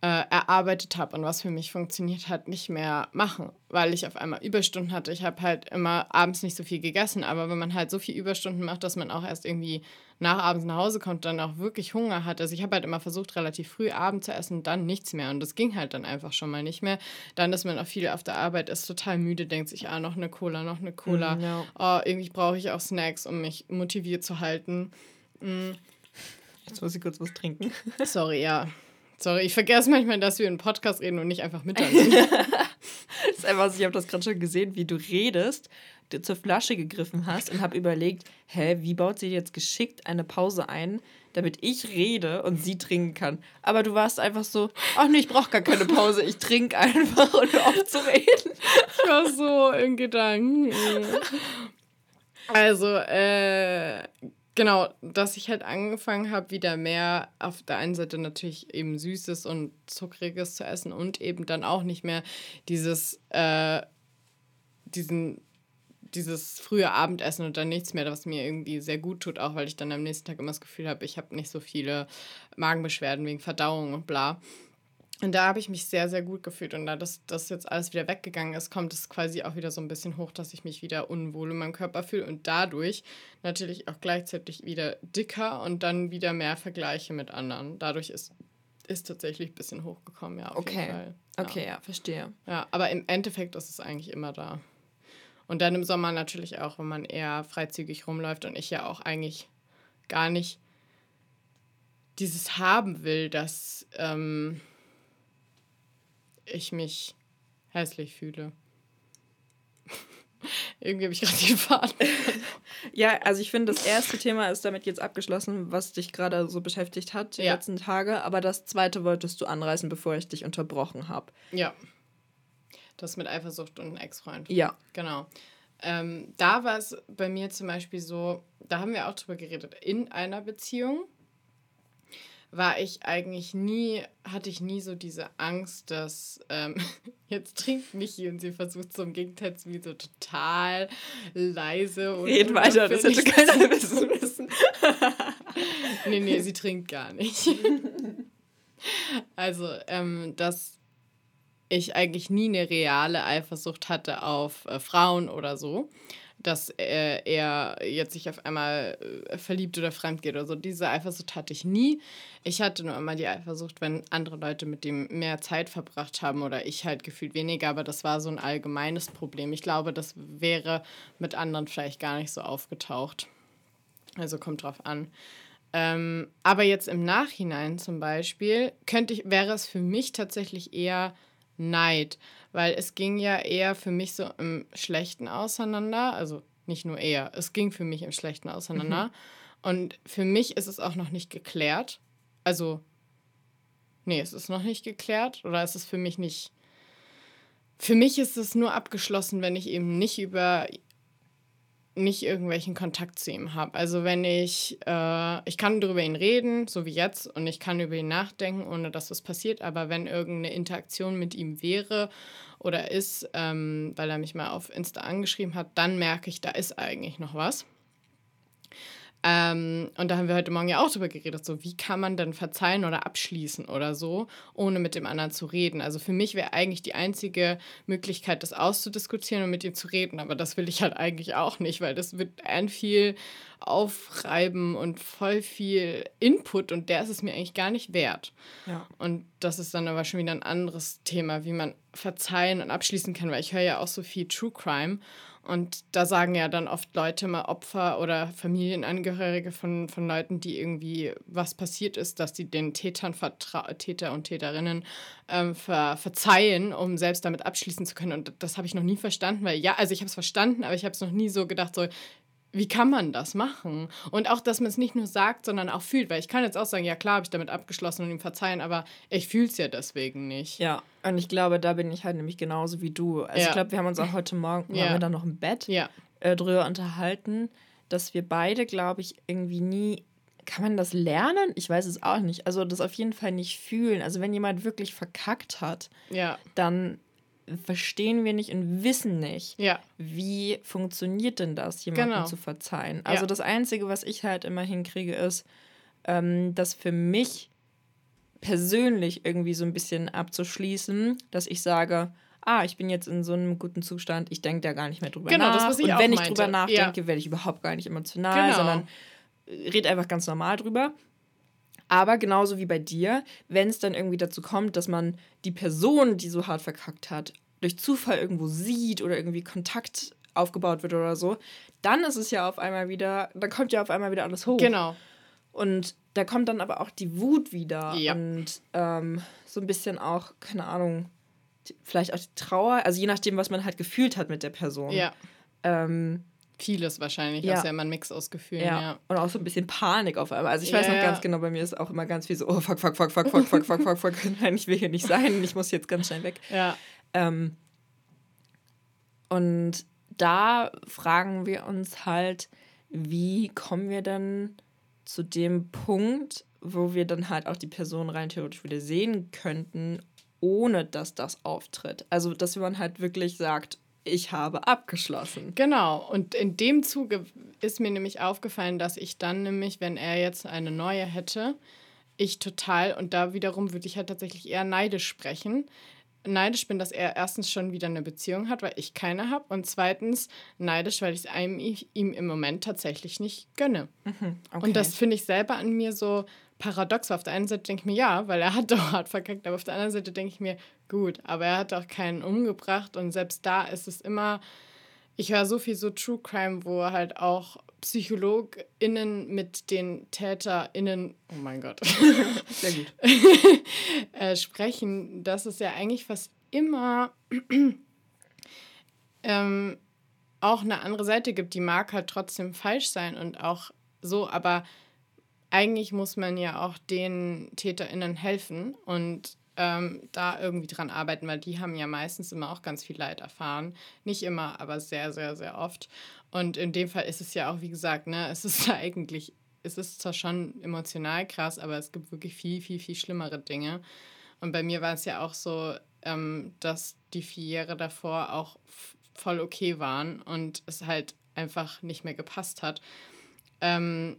äh, erarbeitet habe und was für mich funktioniert hat, nicht mehr machen, weil ich auf einmal Überstunden hatte. Ich habe halt immer abends nicht so viel gegessen, aber wenn man halt so viel Überstunden macht, dass man auch erst irgendwie nach abends nach Hause kommt, dann auch wirklich Hunger hat. Also ich habe halt immer versucht, relativ früh Abend zu essen dann nichts mehr. Und das ging halt dann einfach schon mal nicht mehr. Dann ist man auch viel auf der Arbeit, ist total müde, denkt sich, ah, noch eine Cola, noch eine Cola. Mm, ja. Oh, irgendwie brauche ich auch Snacks, um mich motiviert zu halten. Mm. Jetzt muss ich kurz was trinken. Sorry, ja. Sorry, ich vergesse manchmal, dass wir einen Podcast reden und nicht einfach miteinander. das ist einfach, ich habe das gerade schon gesehen, wie du redest, du zur Flasche gegriffen hast und habe überlegt, hä, wie baut sie jetzt geschickt eine Pause ein, damit ich rede und sie trinken kann. Aber du warst einfach so, ach nee, ich brauche gar keine Pause, ich trinke einfach und hör auf zu reden. Ich war so in Gedanken. Also, äh, Genau, dass ich halt angefangen habe, wieder mehr auf der einen Seite natürlich eben Süßes und Zuckriges zu essen und eben dann auch nicht mehr dieses, äh, diesen, dieses frühe Abendessen und dann nichts mehr, was mir irgendwie sehr gut tut, auch weil ich dann am nächsten Tag immer das Gefühl habe, ich habe nicht so viele Magenbeschwerden wegen Verdauung und bla. Und da habe ich mich sehr, sehr gut gefühlt. Und da das, das jetzt alles wieder weggegangen ist, kommt es quasi auch wieder so ein bisschen hoch, dass ich mich wieder unwohl in meinem Körper fühle und dadurch natürlich auch gleichzeitig wieder dicker und dann wieder mehr Vergleiche mit anderen. Dadurch ist, ist tatsächlich ein bisschen hochgekommen, ja. okay. Ja. Okay, ja, verstehe. Ja, aber im Endeffekt ist es eigentlich immer da. Und dann im Sommer natürlich auch, wenn man eher freizügig rumläuft und ich ja auch eigentlich gar nicht dieses haben will, dass. Ähm, ich mich hässlich fühle. Irgendwie habe ich gerade den Faden. ja, also ich finde, das erste Thema ist damit jetzt abgeschlossen, was dich gerade so beschäftigt hat die ja. letzten Tage. Aber das zweite wolltest du anreißen, bevor ich dich unterbrochen habe. Ja. Das mit Eifersucht und einem Ex-Freund. Ja. Genau. Ähm, da war es bei mir zum Beispiel so, da haben wir auch drüber geredet, in einer Beziehung war ich eigentlich nie, hatte ich nie so diese Angst, dass ähm, jetzt trinkt Michi und sie versucht so im Gegenteil zu wie so total leise und. Red weiter, das hätte keiner wissen müssen. nee, nee, sie trinkt gar nicht. also, ähm, dass ich eigentlich nie eine reale Eifersucht hatte auf äh, Frauen oder so, dass äh, er jetzt sich auf einmal äh, verliebt oder fremd geht oder so. Diese Eifersucht hatte ich nie. Ich hatte nur immer die Eifersucht, wenn andere Leute mit dem mehr Zeit verbracht haben oder ich halt gefühlt weniger, aber das war so ein allgemeines Problem. Ich glaube, das wäre mit anderen vielleicht gar nicht so aufgetaucht. Also kommt drauf an. Ähm, aber jetzt im Nachhinein zum Beispiel könnte ich, wäre es für mich tatsächlich eher Neid, weil es ging ja eher für mich so im Schlechten auseinander, also nicht nur eher, es ging für mich im Schlechten auseinander. Mhm. Und für mich ist es auch noch nicht geklärt. Also, nee, es ist noch nicht geklärt oder ist es für mich nicht. Für mich ist es nur abgeschlossen, wenn ich eben nicht über nicht irgendwelchen Kontakt zu ihm habe. Also wenn ich, äh, ich kann darüber ihn reden, so wie jetzt, und ich kann über ihn nachdenken, ohne dass was passiert, aber wenn irgendeine Interaktion mit ihm wäre oder ist, ähm, weil er mich mal auf Insta angeschrieben hat, dann merke ich, da ist eigentlich noch was. Ähm, und da haben wir heute Morgen ja auch drüber geredet, so wie kann man denn verzeihen oder abschließen oder so, ohne mit dem anderen zu reden. Also für mich wäre eigentlich die einzige Möglichkeit, das auszudiskutieren und mit ihm zu reden, aber das will ich halt eigentlich auch nicht, weil das wird ein viel aufreiben und voll viel Input und der ist es mir eigentlich gar nicht wert. Ja. Und das ist dann aber schon wieder ein anderes Thema, wie man verzeihen und abschließen kann, weil ich höre ja auch so viel True Crime und da sagen ja dann oft Leute mal Opfer oder Familienangehörige von, von Leuten, die irgendwie was passiert ist, dass die den Tätern, Täter und Täterinnen ähm, ver verzeihen, um selbst damit abschließen zu können. Und das habe ich noch nie verstanden, weil ja, also ich habe es verstanden, aber ich habe es noch nie so gedacht, so, wie kann man das machen? Und auch, dass man es nicht nur sagt, sondern auch fühlt. Weil ich kann jetzt auch sagen, ja klar, habe ich damit abgeschlossen und ihm verzeihen, aber ich fühle es ja deswegen nicht. Ja, und ich glaube, da bin ich halt nämlich genauso wie du. Also ja. ich glaube, wir haben uns auch heute Morgen, ja. waren wir dann noch im Bett, ja. äh, drüber unterhalten, dass wir beide, glaube ich, irgendwie nie kann man das lernen? Ich weiß es auch nicht. Also das auf jeden Fall nicht fühlen. Also wenn jemand wirklich verkackt hat, ja. dann verstehen wir nicht und wissen nicht, ja. wie funktioniert denn das, jemandem genau. zu verzeihen. Also ja. das Einzige, was ich halt immer hinkriege, ist, ähm, das für mich persönlich irgendwie so ein bisschen abzuschließen, dass ich sage, ah, ich bin jetzt in so einem guten Zustand, ich denke da gar nicht mehr drüber genau, nach. Das, was ich und wenn ich drüber nachdenke, ja. werde ich überhaupt gar nicht emotional, genau. sondern rede einfach ganz normal drüber. Aber genauso wie bei dir, wenn es dann irgendwie dazu kommt, dass man die Person, die so hart verkackt hat, durch Zufall irgendwo sieht oder irgendwie Kontakt aufgebaut wird oder so, dann ist es ja auf einmal wieder, dann kommt ja auf einmal wieder alles hoch. Genau. Und da kommt dann aber auch die Wut wieder ja. und ähm, so ein bisschen auch, keine Ahnung, vielleicht auch die Trauer, also je nachdem, was man halt gefühlt hat mit der Person. Ja. Ähm, Vieles wahrscheinlich, ja. ist ja immer ein Mix aus Gefühlen, ja. ja. Und auch so ein bisschen Panik auf einmal. Also ich weiß ja, noch ganz genau, bei mir ist auch immer ganz viel so, oh fuck, fuck, fuck, fuck, fuck, fuck, fuck, fuck, fuck, nein, ich will hier nicht sein, ich muss jetzt ganz schnell weg. Ja. Ähm, und da fragen wir uns halt, wie kommen wir dann zu dem Punkt, wo wir dann halt auch die Person rein theoretisch wieder sehen könnten, ohne dass das auftritt. Also, dass man halt wirklich sagt, ich habe abgeschlossen. Genau, und in dem Zuge ist mir nämlich aufgefallen, dass ich dann nämlich, wenn er jetzt eine neue hätte, ich total, und da wiederum würde ich halt tatsächlich eher neidisch sprechen, neidisch bin, dass er erstens schon wieder eine Beziehung hat, weil ich keine habe, und zweitens neidisch, weil ich es ihm im Moment tatsächlich nicht gönne. Mhm, okay. Und das finde ich selber an mir so paradox. Auf der einen Seite denke ich mir, ja, weil er hat doch hart verkackt, aber auf der anderen Seite denke ich mir, gut, aber er hat auch keinen umgebracht und selbst da ist es immer, ich höre so viel so True Crime, wo halt auch PsychologInnen mit den TäterInnen, oh mein Gott, sehr gut, äh, sprechen, dass es ja eigentlich fast immer ähm, auch eine andere Seite gibt. Die mag halt trotzdem falsch sein und auch so, aber eigentlich muss man ja auch den TäterInnen helfen und ähm, da irgendwie dran arbeiten, weil die haben ja meistens immer auch ganz viel Leid erfahren. Nicht immer, aber sehr, sehr, sehr oft. Und in dem Fall ist es ja auch, wie gesagt, ne, es ist eigentlich, es ist zwar schon emotional krass, aber es gibt wirklich viel, viel, viel schlimmere Dinge. Und bei mir war es ja auch so, ähm, dass die vier Jahre davor auch voll okay waren und es halt einfach nicht mehr gepasst hat. Ähm,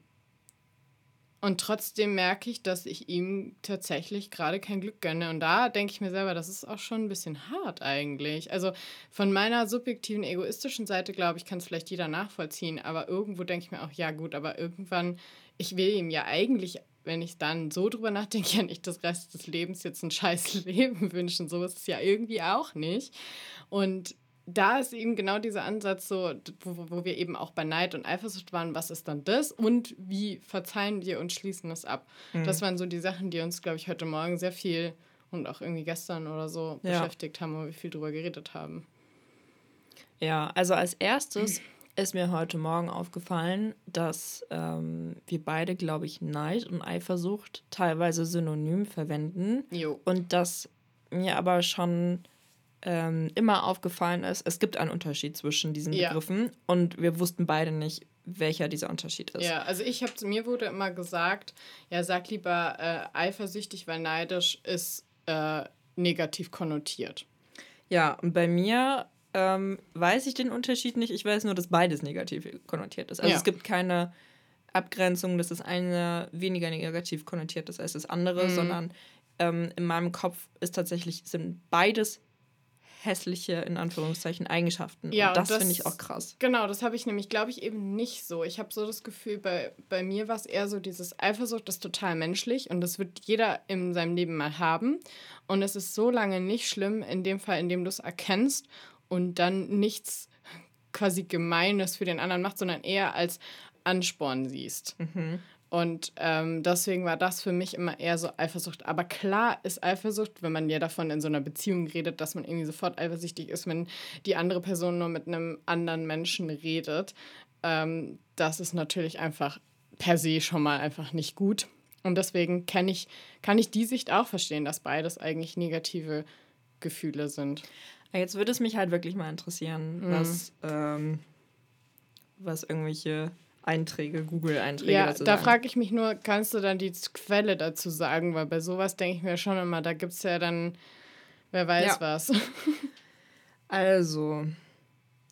Und trotzdem merke ich, dass ich ihm tatsächlich gerade kein Glück gönne. Und da denke ich mir selber, das ist auch schon ein bisschen hart eigentlich. Also von meiner subjektiven, egoistischen Seite, glaube ich, kann es vielleicht jeder nachvollziehen. Aber irgendwo denke ich mir auch, ja gut, aber irgendwann, ich will ihm ja eigentlich, wenn ich dann so drüber nachdenke, ja nicht das Rest des Lebens jetzt ein scheiß Leben wünschen. So ist es ja irgendwie auch nicht. Und da ist eben genau dieser Ansatz so, wo, wo wir eben auch bei Neid und Eifersucht waren, was ist dann das und wie verzeihen wir und schließen das ab. Mhm. Das waren so die Sachen, die uns, glaube ich, heute Morgen sehr viel und auch irgendwie gestern oder so ja. beschäftigt haben, wo wir viel drüber geredet haben. Ja, also als erstes ist mir heute Morgen aufgefallen, dass ähm, wir beide, glaube ich, Neid und Eifersucht teilweise synonym verwenden. Jo. Und dass mir aber schon ähm, immer aufgefallen ist, es gibt einen Unterschied zwischen diesen ja. Begriffen und wir wussten beide nicht, welcher dieser Unterschied ist. Ja, also ich habe mir wurde immer gesagt, ja, sag lieber äh, eifersüchtig, weil neidisch ist äh, negativ konnotiert. Ja, und bei mir ähm, weiß ich den Unterschied nicht. Ich weiß nur, dass beides negativ konnotiert ist. Also ja. es gibt keine Abgrenzung, dass das eine weniger negativ konnotiert ist als das andere, mhm. sondern ähm, in meinem Kopf ist tatsächlich, sind beides hässliche, in Anführungszeichen, Eigenschaften. Ja, und das, das finde ich auch krass. Genau, das habe ich nämlich, glaube ich, eben nicht so. Ich habe so das Gefühl, bei, bei mir war es eher so, dieses Eifersucht ist total menschlich und das wird jeder in seinem Leben mal haben. Und es ist so lange nicht schlimm, in dem Fall, in dem du es erkennst und dann nichts quasi Gemeines für den anderen macht, sondern eher als Ansporn siehst. Mhm. Und ähm, deswegen war das für mich immer eher so Eifersucht. Aber klar ist Eifersucht, wenn man ja davon in so einer Beziehung redet, dass man irgendwie sofort eifersüchtig ist, wenn die andere Person nur mit einem anderen Menschen redet. Ähm, das ist natürlich einfach per se schon mal einfach nicht gut. Und deswegen kann ich, kann ich die Sicht auch verstehen, dass beides eigentlich negative Gefühle sind. Jetzt würde es mich halt wirklich mal interessieren, mhm. was, ähm, was irgendwelche Einträge, Google-Einträge ja, da frage ich mich nur, kannst du dann die Quelle dazu sagen? Weil bei sowas denke ich mir schon immer, da gibt es ja dann, wer weiß ja. was. also,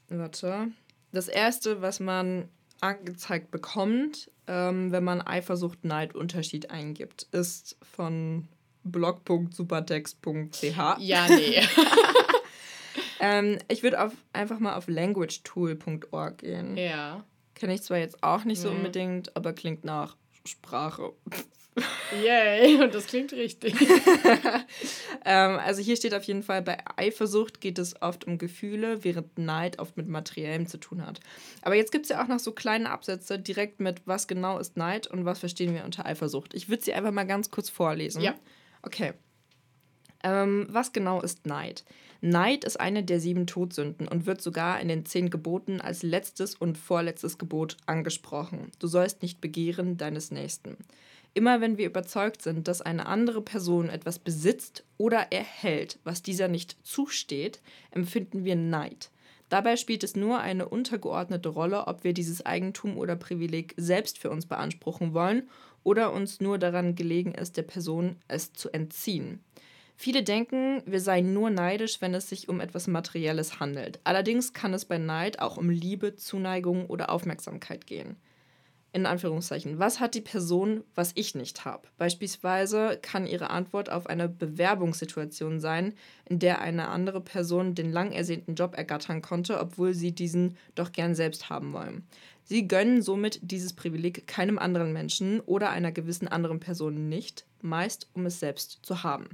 warte. Das erste, was man angezeigt bekommt, ähm, wenn man Eifersucht, Neid, Unterschied eingibt, ist von blog.supertext.ch. Ja, nee. ähm, ich würde einfach mal auf languagetool.org gehen. Ja. Kenne ich zwar jetzt auch nicht so mhm. unbedingt, aber klingt nach Sprache. Yay, und das klingt richtig. ähm, also hier steht auf jeden Fall, bei Eifersucht geht es oft um Gefühle, während Neid oft mit Materiellem zu tun hat. Aber jetzt gibt es ja auch noch so kleine Absätze direkt mit, was genau ist Neid und was verstehen wir unter Eifersucht. Ich würde sie einfach mal ganz kurz vorlesen. Ja. Okay. Ähm, was genau ist Neid? Neid ist eine der sieben Todsünden und wird sogar in den zehn Geboten als letztes und vorletztes Gebot angesprochen. Du sollst nicht begehren deines Nächsten. Immer wenn wir überzeugt sind, dass eine andere Person etwas besitzt oder erhält, was dieser nicht zusteht, empfinden wir Neid. Dabei spielt es nur eine untergeordnete Rolle, ob wir dieses Eigentum oder Privileg selbst für uns beanspruchen wollen oder uns nur daran gelegen ist, der Person es zu entziehen. Viele denken, wir seien nur neidisch, wenn es sich um etwas Materielles handelt. Allerdings kann es bei Neid auch um Liebe, Zuneigung oder Aufmerksamkeit gehen. In Anführungszeichen, was hat die Person, was ich nicht habe? Beispielsweise kann ihre Antwort auf eine Bewerbungssituation sein, in der eine andere Person den lang ersehnten Job ergattern konnte, obwohl sie diesen doch gern selbst haben wollen. Sie gönnen somit dieses Privileg keinem anderen Menschen oder einer gewissen anderen Person nicht, meist um es selbst zu haben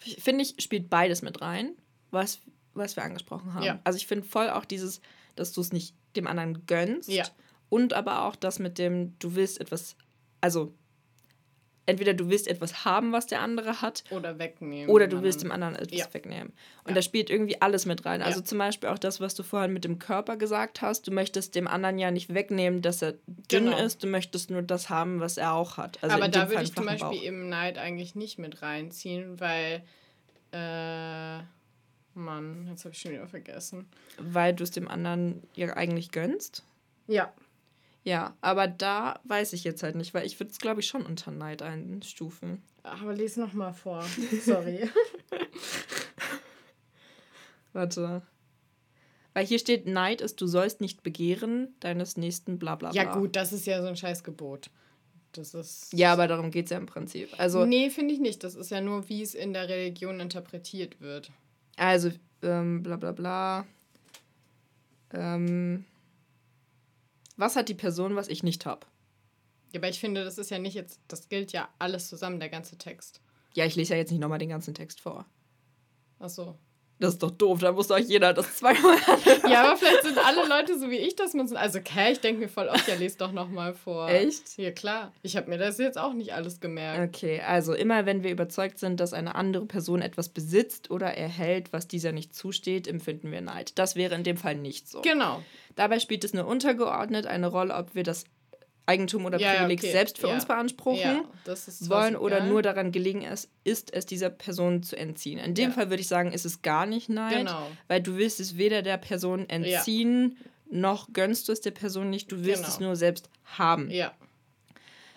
finde ich, spielt beides mit rein, was, was wir angesprochen haben. Ja. Also ich finde voll auch dieses, dass du es nicht dem anderen gönnst. Ja. Und aber auch das mit dem, du willst etwas, also entweder du willst etwas haben, was der andere hat. Oder wegnehmen. Oder du willst dem anderen etwas ja. wegnehmen. Und ja. da spielt irgendwie alles mit rein. Also ja. zum Beispiel auch das, was du vorhin mit dem Körper gesagt hast. Du möchtest dem anderen ja nicht wegnehmen, dass er dünn genau. ist. Du möchtest nur das haben, was er auch hat. Also Aber da würde ich zum Beispiel Bauch. eben Neid eigentlich nicht mit reinziehen, weil. Äh, Mann, jetzt habe ich schon wieder vergessen. Weil du es dem anderen ja eigentlich gönnst? Ja. Ja, aber da weiß ich jetzt halt nicht, weil ich würde es, glaube ich, schon unter Neid einstufen. Aber lese nochmal vor. Sorry. Warte. Weil hier steht, Neid ist, du sollst nicht begehren deines nächsten bla bla bla. Ja gut, das ist ja so ein Scheißgebot. Das ist. Ja, aber darum geht es ja im Prinzip. Also, nee, finde ich nicht. Das ist ja nur, wie es in der Religion interpretiert wird. Also, ähm, bla bla bla. Ähm, was hat die Person, was ich nicht habe? Ja, aber ich finde, das ist ja nicht jetzt, das gilt ja alles zusammen, der ganze Text. Ja, ich lese ja jetzt nicht nochmal den ganzen Text vor. Ach so. Das ist doch doof, da muss doch jeder das zweimal Ja, aber vielleicht sind alle Leute so wie ich, dass man so. Also, okay, ich denke mir voll oft, ja, lest doch nochmal vor. Echt? Ja, klar. Ich habe mir das jetzt auch nicht alles gemerkt. Okay, also immer wenn wir überzeugt sind, dass eine andere Person etwas besitzt oder erhält, was dieser nicht zusteht, empfinden wir Neid. Das wäre in dem Fall nicht so. Genau. Dabei spielt es nur untergeordnet eine Rolle, ob wir das Eigentum oder Ja, Privileg okay. selbst für Ja. uns beanspruchen Ja, das ist zwar wollen oder geil. nur daran gelegen ist, ist es dieser Person zu entziehen. In dem. Fall würde ich sagen, ist es gar nicht Neid, Genau. weil du willst es weder der Person entziehen, noch gönnst du es der Person nicht, du willst Genau. es nur selbst haben. Ja.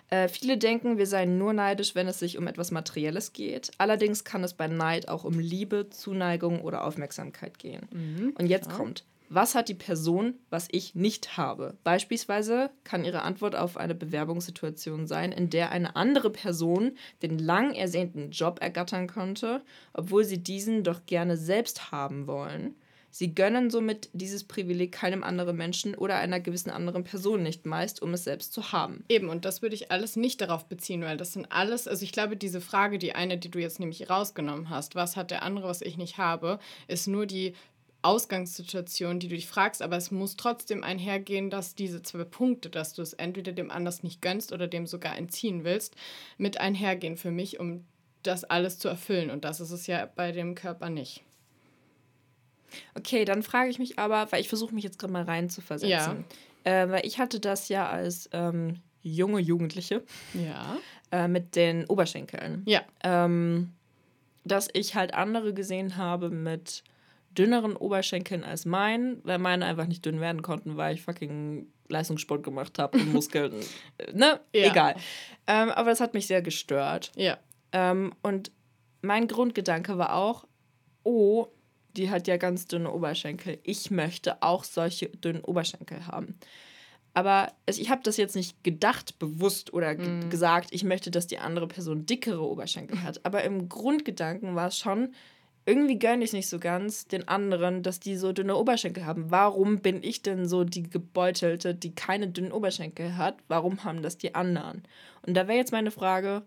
Äh, viele denken, wir seien nur neidisch, wenn es sich um etwas Materielles geht. Allerdings kann es bei Neid auch um Liebe, Zuneigung oder Aufmerksamkeit gehen. Mhm, Und jetzt kommt, was hat die Person, was ich nicht habe? Beispielsweise kann ihre Antwort auf eine Bewerbungssituation sein, in der eine andere Person den lang ersehnten Job ergattern konnte, obwohl sie diesen doch gerne selbst haben wollen. Sie gönnen somit dieses Privileg keinem anderen Menschen oder einer gewissen anderen Person nicht, meist um es selbst zu haben. Eben, und das würde ich alles nicht darauf beziehen, weil das sind alles, also ich glaube, diese Frage, die eine, die du jetzt nämlich rausgenommen hast, was hat der andere, was ich nicht habe, ist nur die Ausgangssituation, die du dich fragst, aber es muss trotzdem einhergehen, dass diese zwei Punkte, dass du es entweder dem anders nicht gönnst oder dem sogar entziehen willst, mit einhergehen für mich, um das alles zu erfüllen. Und das ist es ja bei dem Körper nicht. Okay, dann frage ich mich aber, weil ich versuche mich jetzt gerade mal reinzuversetzen. Äh, weil ich hatte das ja als ähm, junge Jugendliche Ja. äh, mit den Oberschenkeln. Ja. Ähm, dass ich halt andere gesehen habe mit dünneren Oberschenkeln als mein, weil meine einfach nicht dünn werden konnten, weil ich fucking Leistungssport gemacht habe und Muskeln. äh, ne? Ja. Egal. Ähm, aber das hat mich sehr gestört. Ja. Ähm, und mein Grundgedanke war auch, oh, die hat ja ganz dünne Oberschenkel. Ich möchte auch solche dünnen Oberschenkel haben. Aber ich habe das jetzt nicht gedacht, bewusst oder ge gesagt, ich möchte, dass die andere Person dickere Oberschenkel hat. Aber im Grundgedanken war es schon, irgendwie gönne ich nicht so ganz den anderen, dass die so dünne Oberschenkel haben. Warum bin ich denn so die Gebeutelte, die keine dünnen Oberschenkel hat? Warum haben das die anderen? Und da wäre jetzt meine Frage,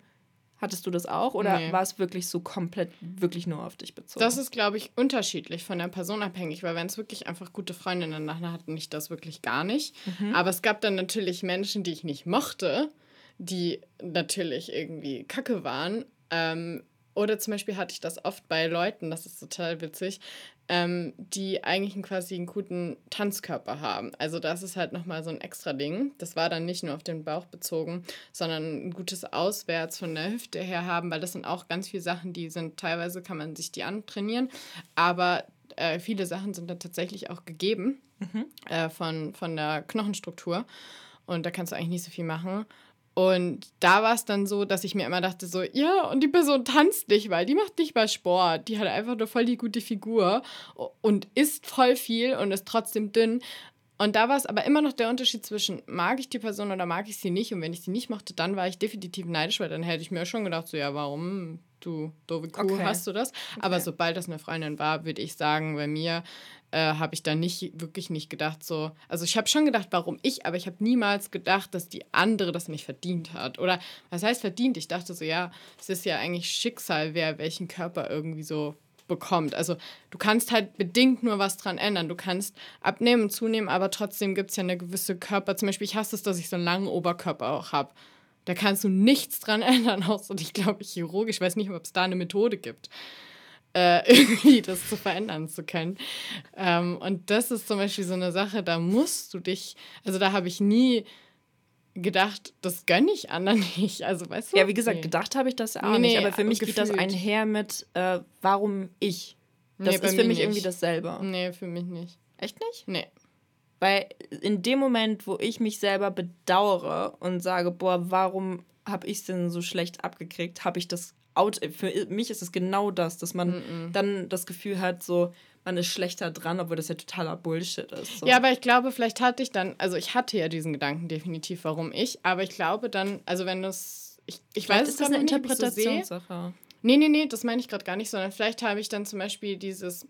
hattest du das auch oder Nee. war es wirklich so komplett, wirklich nur auf dich bezogen? Das ist, glaube ich, unterschiedlich von der Person abhängig, weil wenn es wirklich einfach gute Freundinnen nachher hatten, ich das wirklich gar nicht. Aber es gab dann natürlich Menschen, die ich nicht mochte, die natürlich irgendwie kacke waren. Ähm, oder zum Beispiel hatte ich das oft bei Leuten, das ist total witzig, ähm, die eigentlich einen quasi einen guten Tanzkörper haben. Also das ist halt nochmal so ein extra Ding. Das war dann nicht nur auf den Bauch bezogen, sondern ein gutes Auswärts von der Hüfte her haben, weil das sind auch ganz viele Sachen, die sind, teilweise kann man sich die antrainieren, aber äh, viele Sachen sind dann tatsächlich auch gegeben äh, von, von der Knochenstruktur. Und da kannst du eigentlich nicht so viel machen. Und da war es dann so, dass ich mir immer dachte, so, ja, und die Person tanzt nicht, weil die macht nicht mal Sport. Die hat einfach nur voll die gute Figur und isst voll viel und ist trotzdem dünn. Und da war es aber immer noch der Unterschied zwischen, mag ich die Person oder mag ich sie nicht? Und wenn ich sie nicht mochte, dann war ich definitiv neidisch, weil dann hätte ich mir schon gedacht, so, ja, warum, du doofe Kuh, Okay. hast du das? Aber sobald das eine Freundin war, würde ich sagen, bei mir äh, habe ich dann nicht, wirklich nicht gedacht, so, also ich habe schon gedacht, warum ich, aber ich habe niemals gedacht, dass die andere das nicht verdient hat. Oder was heißt verdient? Ich dachte so, ja, es ist ja eigentlich Schicksal, wer welchen Körper irgendwie so bekommt. Also du kannst halt bedingt nur was dran ändern. Du kannst abnehmen zunehmen, aber trotzdem gibt es ja eine gewisse Körper. Zum Beispiel, ich hasse es, dass ich so einen langen Oberkörper auch habe. Da kannst du nichts dran ändern, außer ich glaube chirurgisch. Ich weiß nicht, ob es da eine Methode gibt, äh, irgendwie das zu verändern zu können. Ähm, und das ist zum Beispiel so eine Sache, da musst du dich, also da habe ich nie gedacht, das gönne ich anderen nicht. Also weißt du? ja, wie gesagt, Nee. gedacht habe ich das ja auch Nee, nicht. Aber für mich geht das gefühlt. einher mit, äh, warum ich. Das Nee, ist für mich nicht. irgendwie dasselbe. Nee, für mich nicht. Echt nicht? Nee. Weil in dem Moment, wo ich mich selber bedauere und sage, boah, warum habe ich es denn so schlecht abgekriegt, habe ich das out. Für mich ist es genau das, dass man dann das Gefühl hat, so, man ist schlechter dran, obwohl das ja totaler Bullshit ist. So. Ja, aber ich glaube, vielleicht hatte ich dann, also ich hatte ja diesen Gedanken definitiv, warum ich, aber ich glaube dann, also wenn das, ich, ich weiß, es ist eine Interpretationssache. So nee, nee, nee, das meine ich gerade gar nicht, sondern vielleicht habe ich dann zum Beispiel dieses,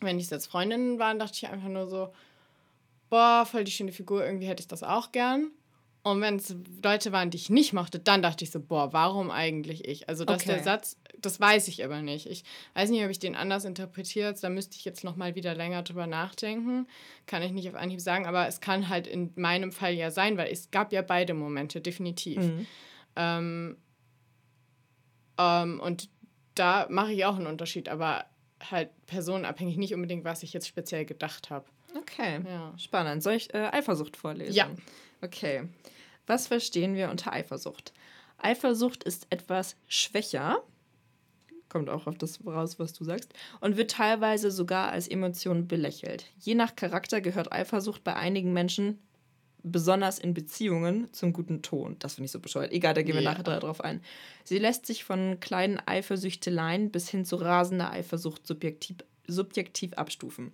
wenn ich jetzt Freundinnen waren, dachte ich einfach nur so, boah, voll die schöne Figur, irgendwie hätte ich das auch gern. Und wenn es Leute waren, die ich nicht mochte, dann dachte ich so, boah, warum eigentlich ich? Also, dass okay. der Satz, das weiß ich aber nicht. Ich weiß nicht, ob ich den anders interpretiert. Da müsste ich jetzt noch mal wieder länger drüber nachdenken. Kann ich nicht auf Anhieb sagen, aber es kann halt in meinem Fall ja sein, weil es gab ja beide Momente, definitiv. Mhm. Ähm, ähm, und da mache ich auch einen Unterschied, aber halt personenabhängig, nicht unbedingt, was ich jetzt speziell gedacht habe. Okay, ja. spannend. Soll ich äh, Eifersucht vorlesen? Ja. Okay. Was verstehen wir unter Eifersucht? Eifersucht ist etwas schwächer, kommt auch auf das raus, was du sagst, und wird teilweise sogar als Emotion belächelt. Je nach Charakter gehört Eifersucht bei einigen Menschen, besonders in Beziehungen, zum guten Ton. Das finde ich so bescheuert. Egal, da gehen wir yeah. nachher darauf ein. Sie lässt sich von kleinen Eifersüchteleien bis hin zu rasender Eifersucht subjektiv, subjektiv abstufen.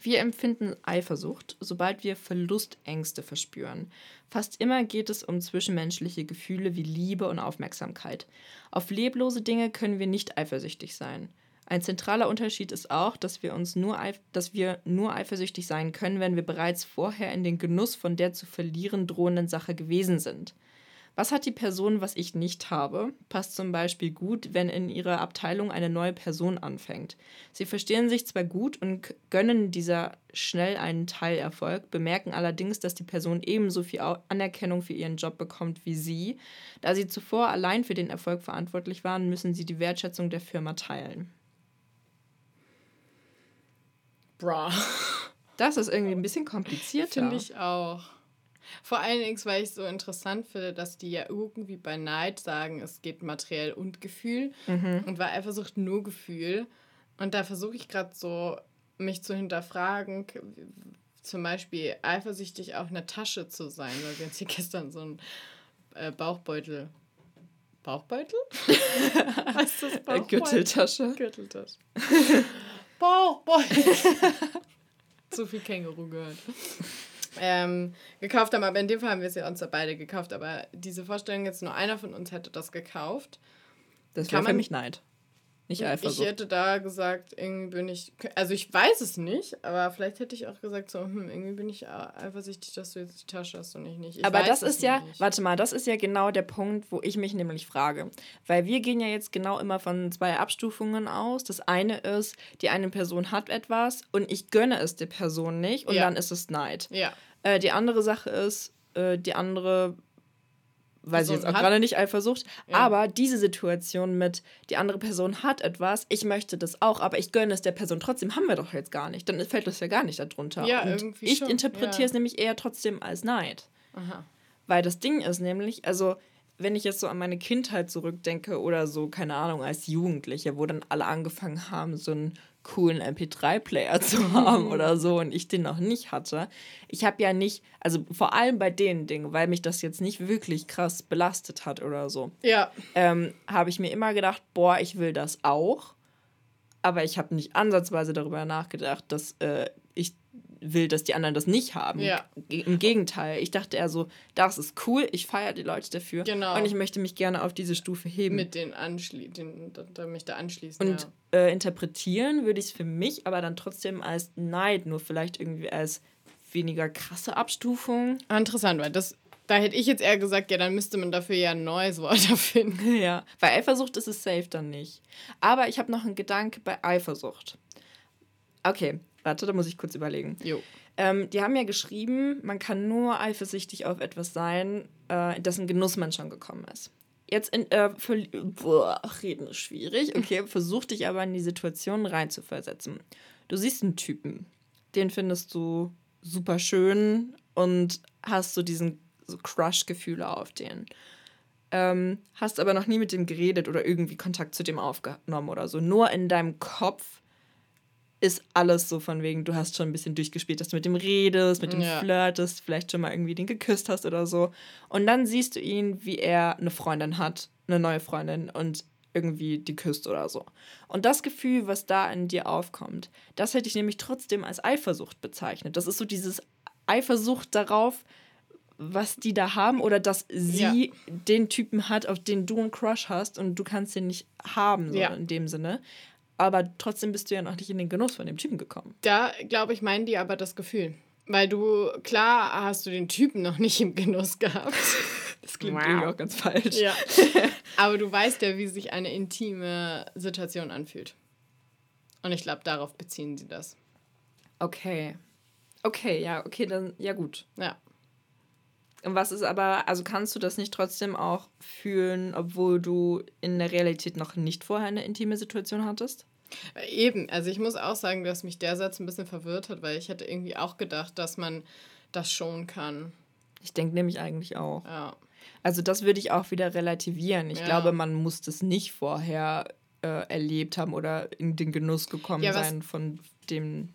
Wir empfinden Eifersucht, sobald wir Verlustängste verspüren. Fast immer geht es um zwischenmenschliche Gefühle wie Liebe und Aufmerksamkeit. Auf leblose Dinge können wir nicht eifersüchtig sein. Ein zentraler Unterschied ist auch, dass wir, uns nur, dass wir nur eifersüchtig sein können, wenn wir bereits vorher in den Genuss von der zu verlieren drohenden Sache gewesen sind. Was hat die Person, was ich nicht habe? Passt zum Beispiel gut, wenn in ihrer Abteilung eine neue Person anfängt. Sie verstehen sich zwar gut und gönnen dieser schnell einen Teilerfolg, bemerken allerdings, dass die Person ebenso viel Anerkennung für ihren Job bekommt wie sie. Da sie zuvor allein für den Erfolg verantwortlich waren, müssen sie die Wertschätzung der Firma teilen. Bra. Das ist irgendwie ein bisschen komplizierter. Finde ich auch. Vor allen Dingen, weil ich so interessant finde, dass die ja irgendwie bei Neid sagen, es geht materiell und Gefühl. Mhm. Und bei Eifersucht nur Gefühl. Und da versuche ich gerade so, mich zu hinterfragen, zum Beispiel eifersüchtig auf eine Tasche zu sein, weil wir uns hier gestern so einen äh, Bauchbeutel. Bauchbeutel? heißt das Bauchbeutel? Gürteltasche. Gürteltasche. Bauchbeutel. Zu viel Känguru gehört ähm, gekauft haben. Aber in dem Fall haben wir es ja uns ja beide gekauft. Aber diese Vorstellung, jetzt nur einer von uns hätte das gekauft. Das wäre für mich Neid. Nicht Eifersucht. Ich hätte da gesagt, irgendwie bin ich. Also ich weiß es nicht, aber vielleicht hätte ich auch gesagt, so, hm, irgendwie bin ich eifersüchtig, dass du jetzt die Tasche hast und ich nicht. Ich aber das ist ja, nicht. warte mal, das ist ja genau der Punkt, wo ich mich nämlich frage. Weil wir gehen ja jetzt genau immer von zwei Abstufungen aus. Das eine ist, die eine Person hat etwas und ich gönne es der Person nicht und ja. dann ist es Neid. Ja. Äh, die andere Sache ist, äh, die andere weiß ich jetzt auch gerade nicht Eifersucht, ja. aber diese Situation mit, die andere Person hat etwas, ich möchte das auch, aber ich gönne es der Person trotzdem, haben wir doch jetzt gar nicht. Dann fällt das ja gar nicht darunter. Ja, Und irgendwie ich schon. interpretiere ja. es nämlich eher trotzdem als Neid. Aha. Weil das Ding ist nämlich, also wenn ich jetzt so an meine Kindheit zurückdenke oder so, keine Ahnung, als Jugendliche, wo dann alle angefangen haben, so ein coolen MP3-Player zu haben oder so und ich den noch nicht hatte. Ich habe ja nicht, also vor allem bei den Dingen, weil mich das jetzt nicht wirklich krass belastet hat oder so, ja. ähm, habe ich mir immer gedacht, boah, ich will das auch. Aber ich habe nicht ansatzweise darüber nachgedacht, dass äh, will, dass die anderen das nicht haben. Ja. Im Gegenteil, ich dachte eher so, das ist cool, ich feiere die Leute dafür genau. und ich möchte mich gerne auf diese Stufe heben. Mit den anschließen, da mich da anschließen. Und ja. äh, interpretieren würde ich es für mich aber dann trotzdem als Neid, nur vielleicht irgendwie als weniger krasse Abstufung. Interessant, weil das da hätte ich jetzt eher gesagt, ja, dann müsste man dafür ja ein neues Wort erfinden. Ja, bei Eifersucht ist es safe dann nicht. Aber ich habe noch einen Gedanke bei Eifersucht. Okay, Warte, da muss ich kurz überlegen. Jo. Ähm, die haben ja geschrieben, man kann nur eifersüchtig auf etwas sein, äh, dessen Genuss man schon gekommen ist. Jetzt in, äh, für, boah, reden ist schwierig. Okay, versuch dich aber in die Situation reinzuversetzen. Du siehst einen Typen, den findest du super schön und hast so diesen so Crush-Gefühle auf den. Ähm, hast aber noch nie mit dem geredet oder irgendwie Kontakt zu dem aufgenommen oder so. Nur in deinem Kopf ist alles so von wegen, du hast schon ein bisschen durchgespielt, dass du mit dem redest, mit dem ja. flirtest, vielleicht schon mal irgendwie den geküsst hast oder so. Und dann siehst du ihn, wie er eine Freundin hat, eine neue Freundin und irgendwie die küsst oder so. Und das Gefühl, was da in dir aufkommt, das hätte ich nämlich trotzdem als Eifersucht bezeichnet. Das ist so dieses Eifersucht darauf, was die da haben oder dass sie ja. den Typen hat, auf den du einen Crush hast und du kannst den nicht haben, so ja. in dem Sinne. Aber trotzdem bist du ja noch nicht in den Genuss von dem Typen gekommen. Da, glaube ich, meinen die aber das Gefühl. Weil du, klar hast du den Typen noch nicht im Genuss gehabt. Das klingt wow. irgendwie auch ganz falsch. Ja. Aber du weißt ja, wie sich eine intime Situation anfühlt. Und ich glaube, darauf beziehen sie das. Okay. Okay, ja, okay, dann, ja gut. Ja. Und was ist aber, also kannst du das nicht trotzdem auch fühlen, obwohl du in der Realität noch nicht vorher eine intime Situation hattest? Eben, also ich muss auch sagen, dass mich der Satz ein bisschen verwirrt hat, weil ich hätte irgendwie auch gedacht, dass man das schon kann. Ich denke nämlich eigentlich auch. Ja. Also das würde ich auch wieder relativieren. Ich ja. glaube, man muss das nicht vorher äh, erlebt haben oder in den Genuss gekommen ja, sein von dem,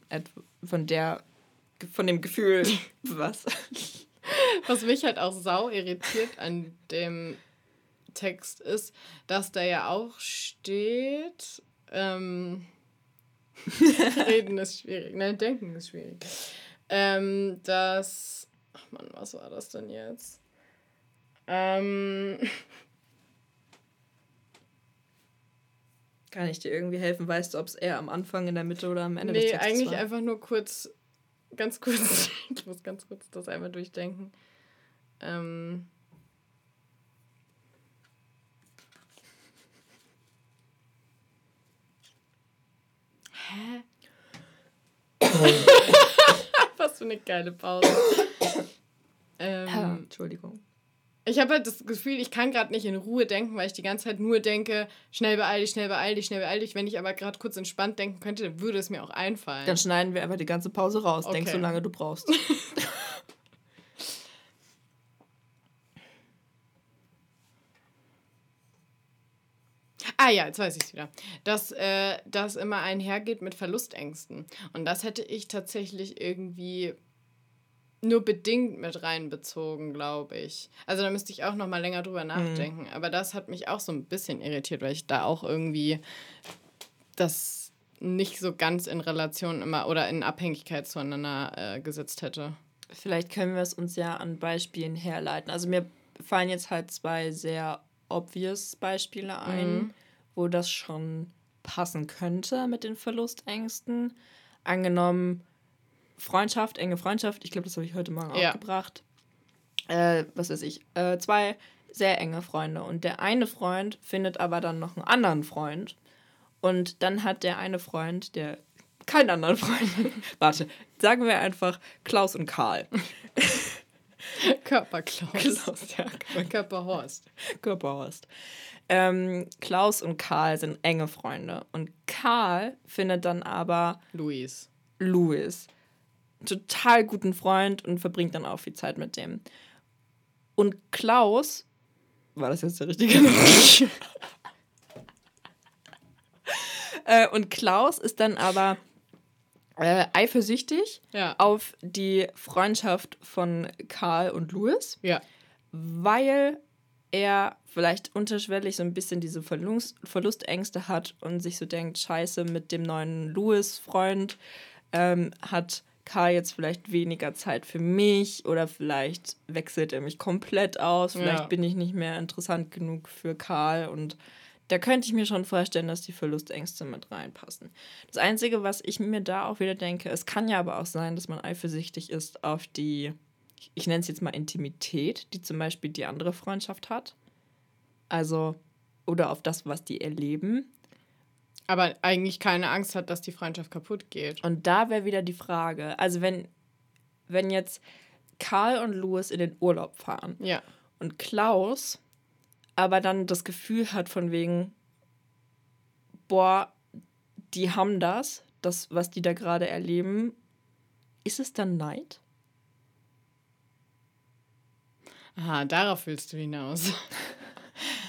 von der, von dem Gefühl, was. Was mich halt auch sau irritiert an dem Text ist, dass da ja auch steht, ähm, reden ist schwierig, nein, denken ist schwierig, ähm, dass, ach man, was war das denn jetzt? Ähm, Kann ich dir irgendwie helfen? Weißt du, ob es eher am Anfang, in der Mitte oder am Ende nee, des Textes eigentlich war? einfach nur kurz ganz kurz, ich muss ganz kurz das einmal durchdenken. Ähm. Hä? Was für eine geile Pause. ähm, Entschuldigung. Ich habe halt das Gefühl, ich kann gerade nicht in Ruhe denken, weil ich die ganze Zeit nur denke, schnell beeil dich, schnell beeil dich, schnell beeil dich. Wenn ich aber gerade kurz entspannt denken könnte, würde es mir auch einfallen. Dann schneiden wir einfach die ganze Pause raus. Okay. Denk so lange du brauchst. Ah ja, jetzt weiß ich es wieder. Dass äh, das immer einhergeht mit Verlustängsten. Und das hätte ich tatsächlich irgendwie nur bedingt mit reinbezogen, glaube ich. Also da müsste ich auch noch mal länger drüber mhm. nachdenken. Mhm. Aber das hat mich auch so ein bisschen irritiert, weil ich da auch irgendwie das nicht so ganz in Relation immer oder in Abhängigkeit zueinander äh, gesetzt hätte. Vielleicht können wir es uns ja an Beispielen herleiten. Also mir fallen jetzt halt zwei sehr obvious Beispiele ein, mhm. wo das schon passen könnte mit den Verlustängsten. Angenommen, Freundschaft, enge Freundschaft, ich glaube, das habe ich heute Morgen ja. auch gebracht. Äh, was weiß ich, äh, zwei sehr enge Freunde. Und der eine Freund findet aber dann noch einen anderen Freund. Und dann hat der eine Freund, der keinen anderen Freund, warte, sagen wir einfach Klaus und Karl. Körperklaus. Klaus, ja. Körperhorst. Körperhorst. Ähm, Klaus und Karl sind enge Freunde. Und Karl findet dann aber Luis. Luis total guten Freund und verbringt dann auch viel Zeit mit dem. Und Klaus, war das jetzt der richtige Name? äh, und Klaus ist dann aber äh, eifersüchtig ja. auf die Freundschaft von Karl und Louis, ja. weil er vielleicht unterschwellig so ein bisschen diese Verlust, Verlustängste hat und sich so denkt, scheiße, mit dem neuen Louis-Freund ähm, hat Karl jetzt vielleicht weniger Zeit für mich oder vielleicht wechselt er mich komplett aus, vielleicht ja. bin ich nicht mehr interessant genug für Karl und da könnte ich mir schon vorstellen, dass die Verlustängste mit reinpassen. Das Einzige, was ich mir da auch wieder denke, es kann ja aber auch sein, dass man eifersüchtig ist auf die, ich nenne es jetzt mal Intimität, die zum Beispiel die andere Freundschaft hat. Also, oder auf das, was die erleben. Aber eigentlich keine Angst hat, dass die Freundschaft kaputt geht. Und da wäre wieder die Frage, also wenn, wenn jetzt Karl und Louis in den Urlaub fahren ja. und Klaus aber dann das Gefühl hat von wegen, boah, die haben das, das, was die da gerade erleben, ist es dann Neid? Aha, darauf willst du hinaus.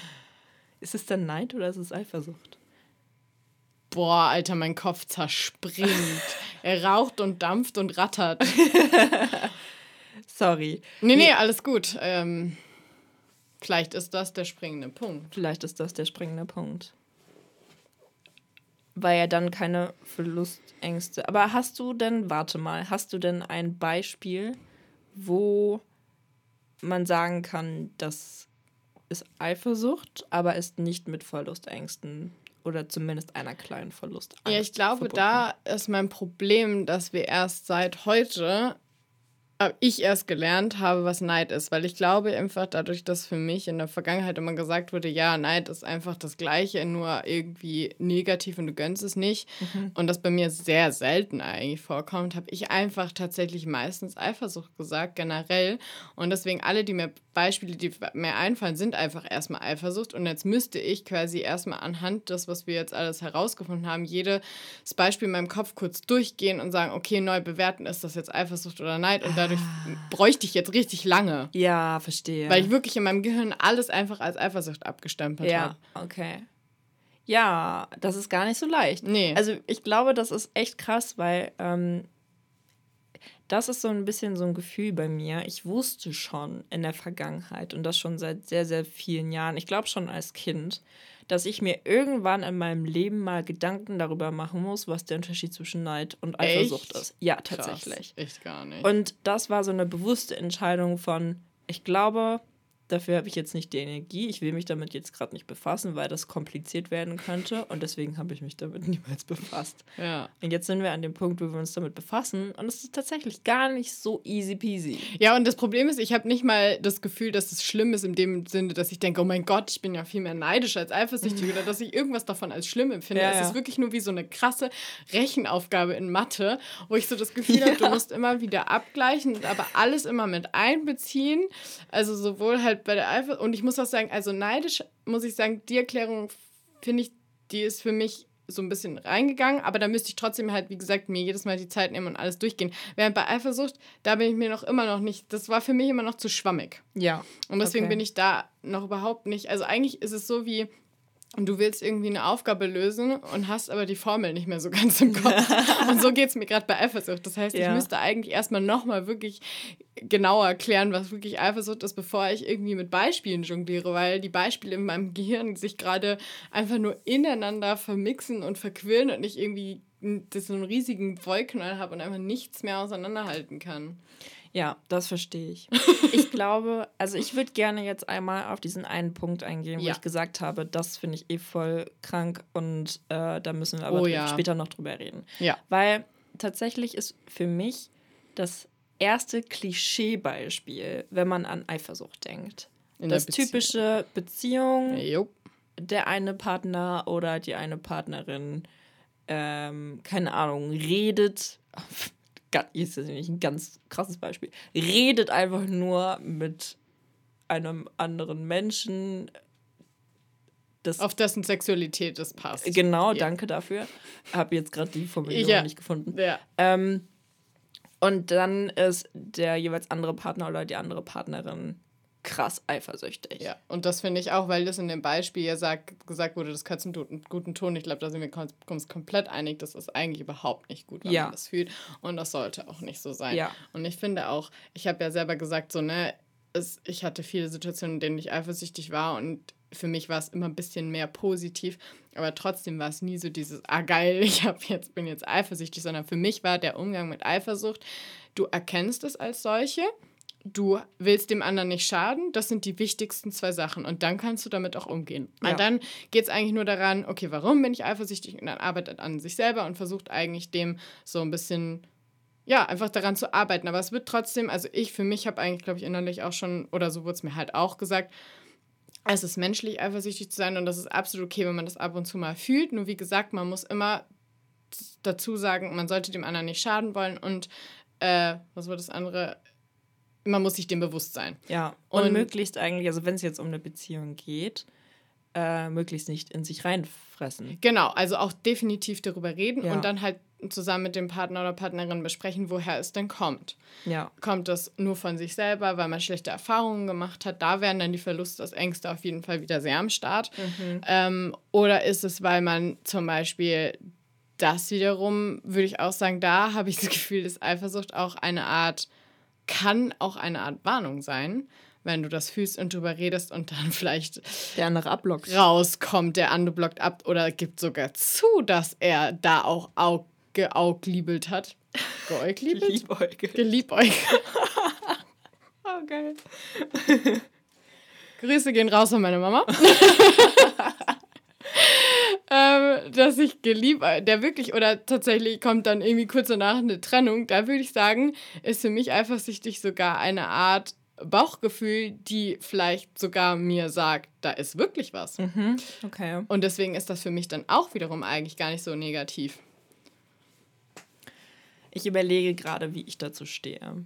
ist es dann Neid oder ist es Eifersucht? Boah, Alter, mein Kopf zerspringt. er raucht und dampft und rattert. Sorry. Nee, nee, alles gut. Ähm, vielleicht ist das der springende Punkt. Vielleicht ist das der springende Punkt. weil er dann keine Verlustängste. Aber hast du denn, warte mal, hast du denn ein Beispiel, wo man sagen kann, das ist Eifersucht, aber ist nicht mit Verlustängsten oder zumindest einer kleinen Verlust. Ja, ich glaube, verbunden. da ist mein Problem, dass wir erst seit heute ich erst gelernt habe, was Neid ist, weil ich glaube einfach dadurch, dass für mich in der Vergangenheit immer gesagt wurde, ja, Neid ist einfach das Gleiche, nur irgendwie negativ und du gönnst es nicht mhm. und das bei mir sehr selten eigentlich vorkommt, habe ich einfach tatsächlich meistens Eifersucht gesagt, generell. Und deswegen alle, die mir Beispiele, die mir einfallen, sind einfach erstmal Eifersucht. Und jetzt müsste ich quasi erstmal anhand des, was wir jetzt alles herausgefunden haben, jedes Beispiel in meinem Kopf kurz durchgehen und sagen, okay, neu bewerten, ist das jetzt Eifersucht oder Neid? Und dadurch bräuchte ich jetzt richtig lange. Ja, verstehe. Weil ich wirklich in meinem Gehirn alles einfach als Eifersucht abgestempelt ja, habe. Ja, okay. Ja, das ist gar nicht so leicht. Nee. Also ich glaube, das ist echt krass, weil ähm, das ist so ein bisschen so ein Gefühl bei mir. Ich wusste schon in der Vergangenheit und das schon seit sehr, sehr vielen Jahren, ich glaube schon als Kind, dass ich mir irgendwann in meinem Leben mal Gedanken darüber machen muss, was der Unterschied zwischen Neid und Eifersucht Echt? ist. Ja, tatsächlich. Krass. Echt gar nicht. Und das war so eine bewusste Entscheidung von, ich glaube, Dafür habe ich jetzt nicht die Energie. Ich will mich damit jetzt gerade nicht befassen, weil das kompliziert werden könnte. Und deswegen habe ich mich damit niemals befasst. Ja. Und jetzt sind wir an dem Punkt, wo wir uns damit befassen. Und es ist tatsächlich gar nicht so easy peasy. Ja, und das Problem ist, ich habe nicht mal das Gefühl, dass es schlimm ist, in dem Sinne, dass ich denke, oh mein Gott, ich bin ja viel mehr neidisch als eifersüchtig oder dass ich irgendwas davon als schlimm empfinde. Ja, es ja. ist wirklich nur wie so eine krasse Rechenaufgabe in Mathe, wo ich so das Gefühl ja. habe, du musst immer wieder abgleichen, aber alles immer mit einbeziehen. Also sowohl halt bei der Eifersucht, und ich muss auch sagen, also neidisch, muss ich sagen, die Erklärung finde ich, die ist für mich so ein bisschen reingegangen, aber da müsste ich trotzdem halt, wie gesagt, mir jedes Mal die Zeit nehmen und alles durchgehen. Während bei Eifersucht, da bin ich mir noch immer noch nicht, das war für mich immer noch zu schwammig. Ja. Und deswegen okay. bin ich da noch überhaupt nicht, also eigentlich ist es so wie, und du willst irgendwie eine Aufgabe lösen und hast aber die Formel nicht mehr so ganz im Kopf. und so geht es mir gerade bei Eifersucht. Das heißt, ja. ich müsste eigentlich erstmal nochmal wirklich genauer erklären, was wirklich Eifersucht ist, bevor ich irgendwie mit Beispielen jongliere, weil die Beispiele in meinem Gehirn sich gerade einfach nur ineinander vermixen und verquirlen und ich irgendwie so einen riesigen Wollknall habe und einfach nichts mehr auseinanderhalten kann. Ja, das verstehe ich. ich glaube, also ich würde gerne jetzt einmal auf diesen einen Punkt eingehen, wo ja. ich gesagt habe, das finde ich eh voll krank und äh, da müssen wir aber oh, ja. später noch drüber reden. Ja. Weil tatsächlich ist für mich das erste Klischeebeispiel, wenn man an Eifersucht denkt. In das Beziehung. typische Beziehung, jo. der eine Partner oder die eine Partnerin, ähm, keine Ahnung, redet ist das nicht ein ganz krasses Beispiel, redet einfach nur mit einem anderen Menschen. Das Auf dessen Sexualität das passt. Genau, ja. danke dafür. Habe jetzt gerade die Formulierung ja. nicht gefunden. Ja. Ähm, und dann ist der jeweils andere Partner oder die andere Partnerin krass eifersüchtig. Ja, und das finde ich auch, weil das in dem Beispiel ja sagt, gesagt wurde, das du einen guten Ton. Ich glaube, da sind wir uns komplett einig, das ist eigentlich überhaupt nicht gut, wenn ja. man das fühlt. Und das sollte auch nicht so sein. Ja. Und ich finde auch, ich habe ja selber gesagt, so, ne, es, ich hatte viele Situationen, in denen ich eifersüchtig war und für mich war es immer ein bisschen mehr positiv, aber trotzdem war es nie so dieses, ah geil, ich hab jetzt, bin jetzt eifersüchtig, sondern für mich war der Umgang mit Eifersucht, du erkennst es als solche du willst dem anderen nicht schaden, das sind die wichtigsten zwei Sachen. Und dann kannst du damit auch umgehen. Ja. Und dann geht es eigentlich nur daran, okay, warum bin ich eifersüchtig? Und dann arbeitet an sich selber und versucht eigentlich dem so ein bisschen, ja, einfach daran zu arbeiten. Aber es wird trotzdem, also ich für mich habe eigentlich, glaube ich, innerlich auch schon, oder so wurde es mir halt auch gesagt, es ist menschlich, eifersüchtig zu sein und das ist absolut okay, wenn man das ab und zu mal fühlt. Nur wie gesagt, man muss immer dazu sagen, man sollte dem anderen nicht schaden wollen und äh, was war das andere? Man muss sich dem bewusst sein. Ja, und, und möglichst eigentlich, also wenn es jetzt um eine Beziehung geht, äh, möglichst nicht in sich reinfressen. Genau, also auch definitiv darüber reden ja. und dann halt zusammen mit dem Partner oder Partnerin besprechen, woher es denn kommt. Ja. Kommt das nur von sich selber, weil man schlechte Erfahrungen gemacht hat? Da wären dann die Verlustängste auf jeden Fall wieder sehr am Start. Mhm. Ähm, oder ist es, weil man zum Beispiel das wiederum, würde ich auch sagen, da habe ich das Gefühl, dass Eifersucht auch eine Art kann auch eine Art Warnung sein, wenn du das fühlst und drüber redest und dann vielleicht der andere abblockt. Rauskommt, der andere blockt ab oder gibt sogar zu, dass er da auch Aug geaugliebelt hat. Geäugliebelt? Liebäugelt. Geliebäugelt. oh, geil. Grüße gehen raus von meiner Mama. Ähm, dass ich geliebt, der wirklich, oder tatsächlich kommt dann irgendwie kurz danach eine Trennung, da würde ich sagen, ist für mich eifersüchtig sogar eine Art Bauchgefühl, die vielleicht sogar mir sagt, da ist wirklich was. Mhm, okay. Und deswegen ist das für mich dann auch wiederum eigentlich gar nicht so negativ. Ich überlege gerade, wie ich dazu stehe.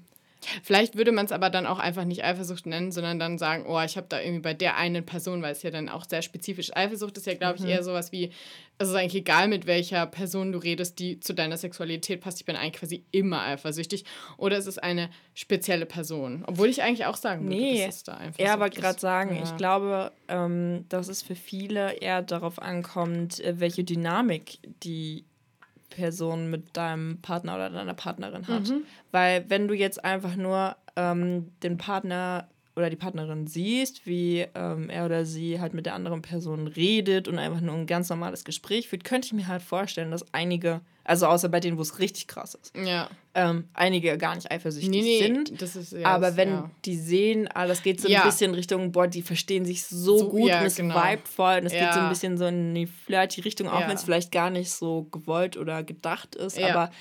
Vielleicht würde man es aber dann auch einfach nicht Eifersucht nennen, sondern dann sagen, oh, ich habe da irgendwie bei der einen Person, weil es ja dann auch sehr spezifisch Eifersucht ist ja, glaube ich, mhm. eher sowas wie, es ist eigentlich egal, mit welcher Person du redest, die zu deiner Sexualität passt. Ich bin eigentlich quasi immer eifersüchtig. Oder es ist eine spezielle Person. Obwohl ich eigentlich auch sagen würde, nee, dass es da einfach Ja, aber gerade sagen, ja. ich glaube, ähm, dass es für viele eher darauf ankommt, äh, welche Dynamik die Person mit deinem Partner oder deiner Partnerin hat. Mhm. Weil wenn du jetzt einfach nur ähm, den Partner oder die Partnerin siehst, wie ähm, er oder sie halt mit der anderen Person redet und einfach nur ein ganz normales Gespräch führt, könnte ich mir halt vorstellen, dass einige, also außer bei denen, wo es richtig krass ist, ja. ähm, einige gar nicht eifersüchtig nee, nee, sind. Ist, ja, aber wenn ja. die sehen, ah, das geht so ein bisschen Richtung, boah, die verstehen sich so, so gut und es genau. vibet voll und es geht so ein bisschen so in die flirty Richtung, auch wenn es vielleicht gar nicht so gewollt oder gedacht ist, aber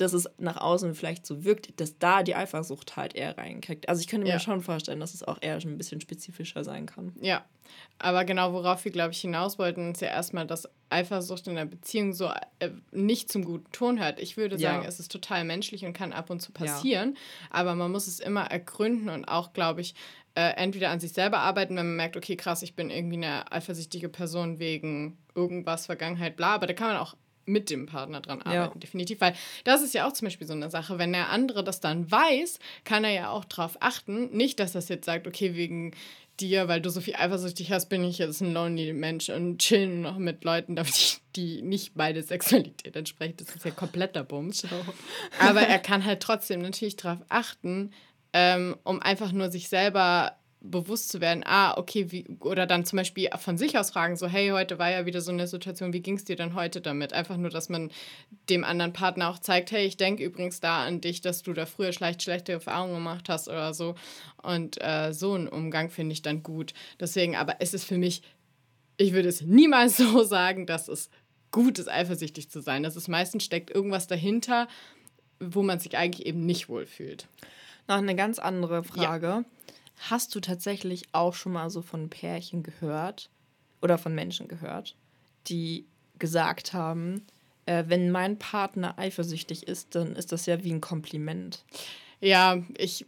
dass es nach außen vielleicht so wirkt, dass da die Eifersucht halt eher reinkriegt. Also ich könnte mir ja. schon vorstellen, dass es auch eher ein bisschen spezifischer sein kann. Ja, aber genau worauf wir, glaube ich, hinaus wollten, ist ja erstmal, dass Eifersucht in der Beziehung so äh, nicht zum guten Ton hört. Ich würde sagen, ja. es ist total menschlich und kann ab und zu passieren, ja. aber man muss es immer ergründen und auch, glaube ich, äh, entweder an sich selber arbeiten, wenn man merkt, okay, krass, ich bin irgendwie eine eifersüchtige Person wegen irgendwas, Vergangenheit, bla, aber da kann man auch mit dem Partner dran arbeiten, ja. definitiv. Weil das ist ja auch zum Beispiel so eine Sache. Wenn der andere das dann weiß, kann er ja auch darauf achten. Nicht, dass das jetzt sagt, okay, wegen dir, weil du so viel eifersüchtig hast, bin ich jetzt ein lonely Mensch und chillen noch mit Leuten, die nicht beide Sexualität entsprechen. Das ist ja kompletter Bums. Aber er kann halt trotzdem natürlich darauf achten, ähm, um einfach nur sich selber bewusst zu werden, ah, okay, wie, oder dann zum Beispiel von sich aus fragen, so, hey, heute war ja wieder so eine Situation, wie ging es dir denn heute damit? Einfach nur, dass man dem anderen Partner auch zeigt, hey, ich denke übrigens da an dich, dass du da früher schlecht, schlechte Erfahrungen gemacht hast oder so. Und äh, so einen Umgang finde ich dann gut. Deswegen, aber es ist für mich, ich würde es niemals so sagen, dass es gut ist, eifersüchtig zu sein. Das ist meistens steckt irgendwas dahinter, wo man sich eigentlich eben nicht wohlfühlt. Noch eine ganz andere Frage. Ja Hast du tatsächlich auch schon mal so von Pärchen gehört oder von Menschen gehört, die gesagt haben, äh, wenn mein Partner eifersüchtig ist, dann ist das ja wie ein Kompliment. Ja, ich,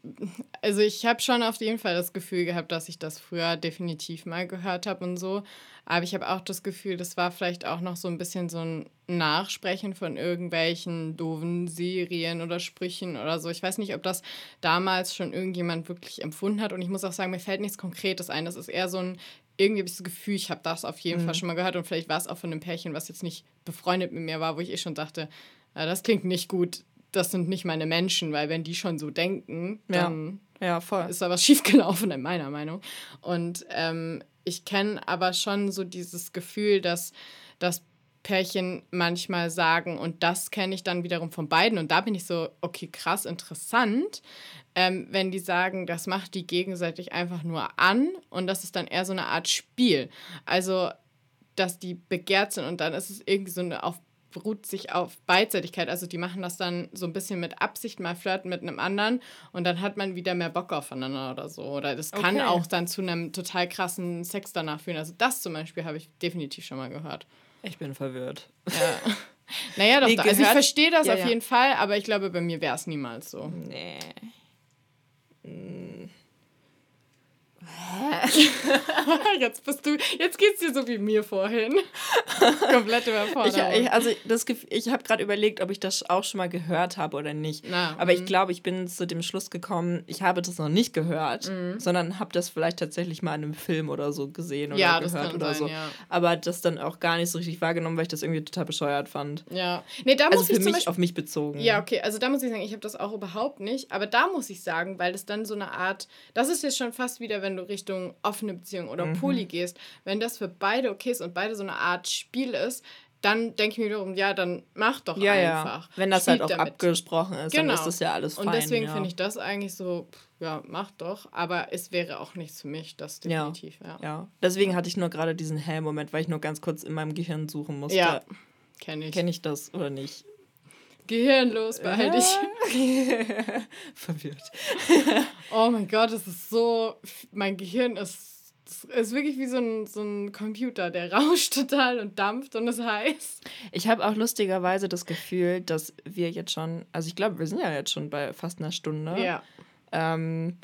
also ich habe schon auf jeden Fall das Gefühl gehabt, dass ich das früher definitiv mal gehört habe und so. Aber ich habe auch das Gefühl, das war vielleicht auch noch so ein bisschen so ein Nachsprechen von irgendwelchen doofen Serien oder Sprüchen oder so. Ich weiß nicht, ob das damals schon irgendjemand wirklich empfunden hat. Und ich muss auch sagen, mir fällt nichts Konkretes ein. Das ist eher so ein, irgendwie habe ich das Gefühl, ich habe das auf jeden mhm. Fall schon mal gehört. Und vielleicht war es auch von einem Pärchen, was jetzt nicht befreundet mit mir war, wo ich eh schon dachte, ja, das klingt nicht gut das sind nicht meine Menschen, weil wenn die schon so denken, dann ja. Ja, ist da was schiefgelaufen, in meiner Meinung. Und ähm, ich kenne aber schon so dieses Gefühl, dass das Pärchen manchmal sagen, und das kenne ich dann wiederum von beiden, und da bin ich so, okay, krass, interessant, ähm, wenn die sagen, das macht die gegenseitig einfach nur an und das ist dann eher so eine Art Spiel. Also, dass die begehrt sind und dann ist es irgendwie so eine auf beruht sich auf Beidseitigkeit. Also die machen das dann so ein bisschen mit Absicht, mal flirten mit einem anderen und dann hat man wieder mehr Bock aufeinander oder so. Oder das kann okay. auch dann zu einem total krassen Sex danach führen. Also das zum Beispiel habe ich definitiv schon mal gehört. Ich bin verwirrt. Ja. Naja, doch, nee, also ich verstehe das ja, auf ja. jeden Fall, aber ich glaube, bei mir wäre es niemals so. Nee. Hm. jetzt bist du, jetzt geht's dir so wie mir vorhin. Komplett überfordert. Ich, ich, also das, ich habe gerade überlegt, ob ich das auch schon mal gehört habe oder nicht. Na, Aber ich mhm. glaube, ich bin zu dem Schluss gekommen, ich habe das noch nicht gehört, mhm. sondern habe das vielleicht tatsächlich mal in einem Film oder so gesehen oder ja, gehört oder sein, so. Ja. Aber das dann auch gar nicht so richtig wahrgenommen, weil ich das irgendwie total bescheuert fand. Ja. Nee, da also muss für ich mich Beispiel, auf mich bezogen. Ja, okay, also da muss ich sagen, ich habe das auch überhaupt nicht. Aber da muss ich sagen, weil das dann so eine Art, das ist jetzt schon fast wieder, wenn du Richtung offene Beziehung oder mhm. Poly gehst, wenn das für beide okay ist und beide so eine Art Spiel ist, dann denke ich mir wiederum, ja, dann mach doch ja, einfach. Ja. Wenn das Spielt halt auch damit. abgesprochen ist, genau. dann ist das ja alles fein. Und deswegen ja. finde ich das eigentlich so, ja, mach doch. Aber es wäre auch nichts für mich, das definitiv, ja. Ja, ja. deswegen hatte ich nur gerade diesen Hell-Moment, weil ich nur ganz kurz in meinem Gehirn suchen musste. Ja, kenne ich. Kenne ich das oder nicht? Gehirnlos behalte ich. Verwirrt. oh mein Gott, es ist so, mein Gehirn ist ist wirklich wie so ein, so ein Computer, der rauscht total und dampft und ist heiß. Ich habe auch lustigerweise das Gefühl, dass wir jetzt schon, also ich glaube, wir sind ja jetzt schon bei fast einer Stunde. Ja. Ähm,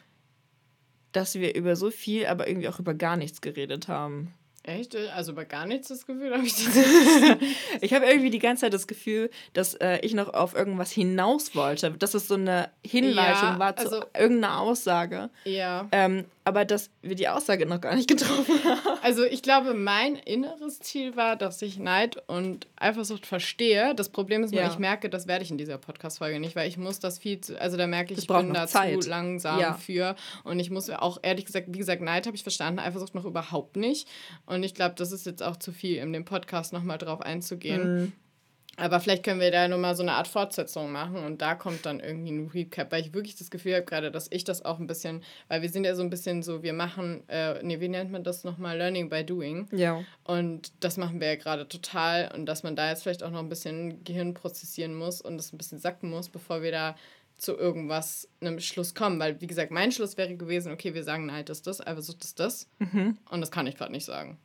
dass wir über so viel, aber irgendwie auch über gar nichts geredet haben. Echt? Also über gar nichts das Gefühl habe ich das Ich habe irgendwie die ganze Zeit das Gefühl, dass äh, ich noch auf irgendwas hinaus wollte. Dass es so eine Hinleitung ja, war zu also, irgendeiner Aussage. Ja. Ähm, aber dass wir die Aussage noch gar nicht getroffen haben. Also ich glaube, mein inneres Ziel war, dass ich Neid und Eifersucht verstehe. Das Problem ist nur, ja. ich merke, das werde ich in dieser Podcast-Folge nicht, weil ich muss das viel zu, also da merke ich, ich bin da Zeit. zu langsam ja. für. Und ich muss auch ehrlich gesagt, wie gesagt, Neid habe ich verstanden, Eifersucht noch überhaupt nicht. Und ich glaube, das ist jetzt auch zu viel, in dem Podcast nochmal drauf einzugehen. Mhm. Aber vielleicht können wir da nochmal so eine Art Fortsetzung machen und da kommt dann irgendwie ein Recap, weil ich wirklich das Gefühl habe gerade, dass ich das auch ein bisschen, weil wir sind ja so ein bisschen so, wir machen, äh, nee, wie nennt man das nochmal? Learning by Doing. Ja. Und das machen wir ja gerade total und dass man da jetzt vielleicht auch noch ein bisschen Gehirn prozessieren muss und das ein bisschen sacken muss, bevor wir da zu irgendwas, einem Schluss kommen. Weil, wie gesagt, mein Schluss wäre gewesen, okay, wir sagen Neid ist das, Eifersucht ist das. Mhm. Und das kann ich gerade nicht sagen.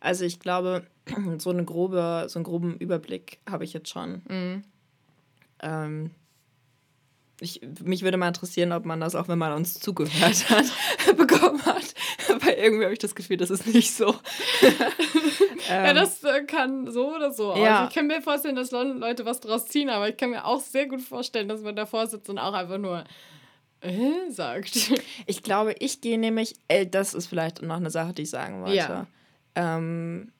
Also ich glaube, so, eine grobe, so einen groben Überblick habe ich jetzt schon. Mhm. Ähm, ich, mich würde mal interessieren, ob man das auch, wenn man uns zugehört hat, bekommen hat. Weil irgendwie habe ich das Gefühl, das ist nicht so. ja, das äh, kann so oder so ja. Ich kann mir vorstellen, dass Leute was draus ziehen, aber ich kann mir auch sehr gut vorstellen, dass man davor sitzt und auch einfach nur äh, sagt. Ich glaube, ich gehe nämlich, äh, das ist vielleicht noch eine Sache, die ich sagen wollte. Ja. Ähm,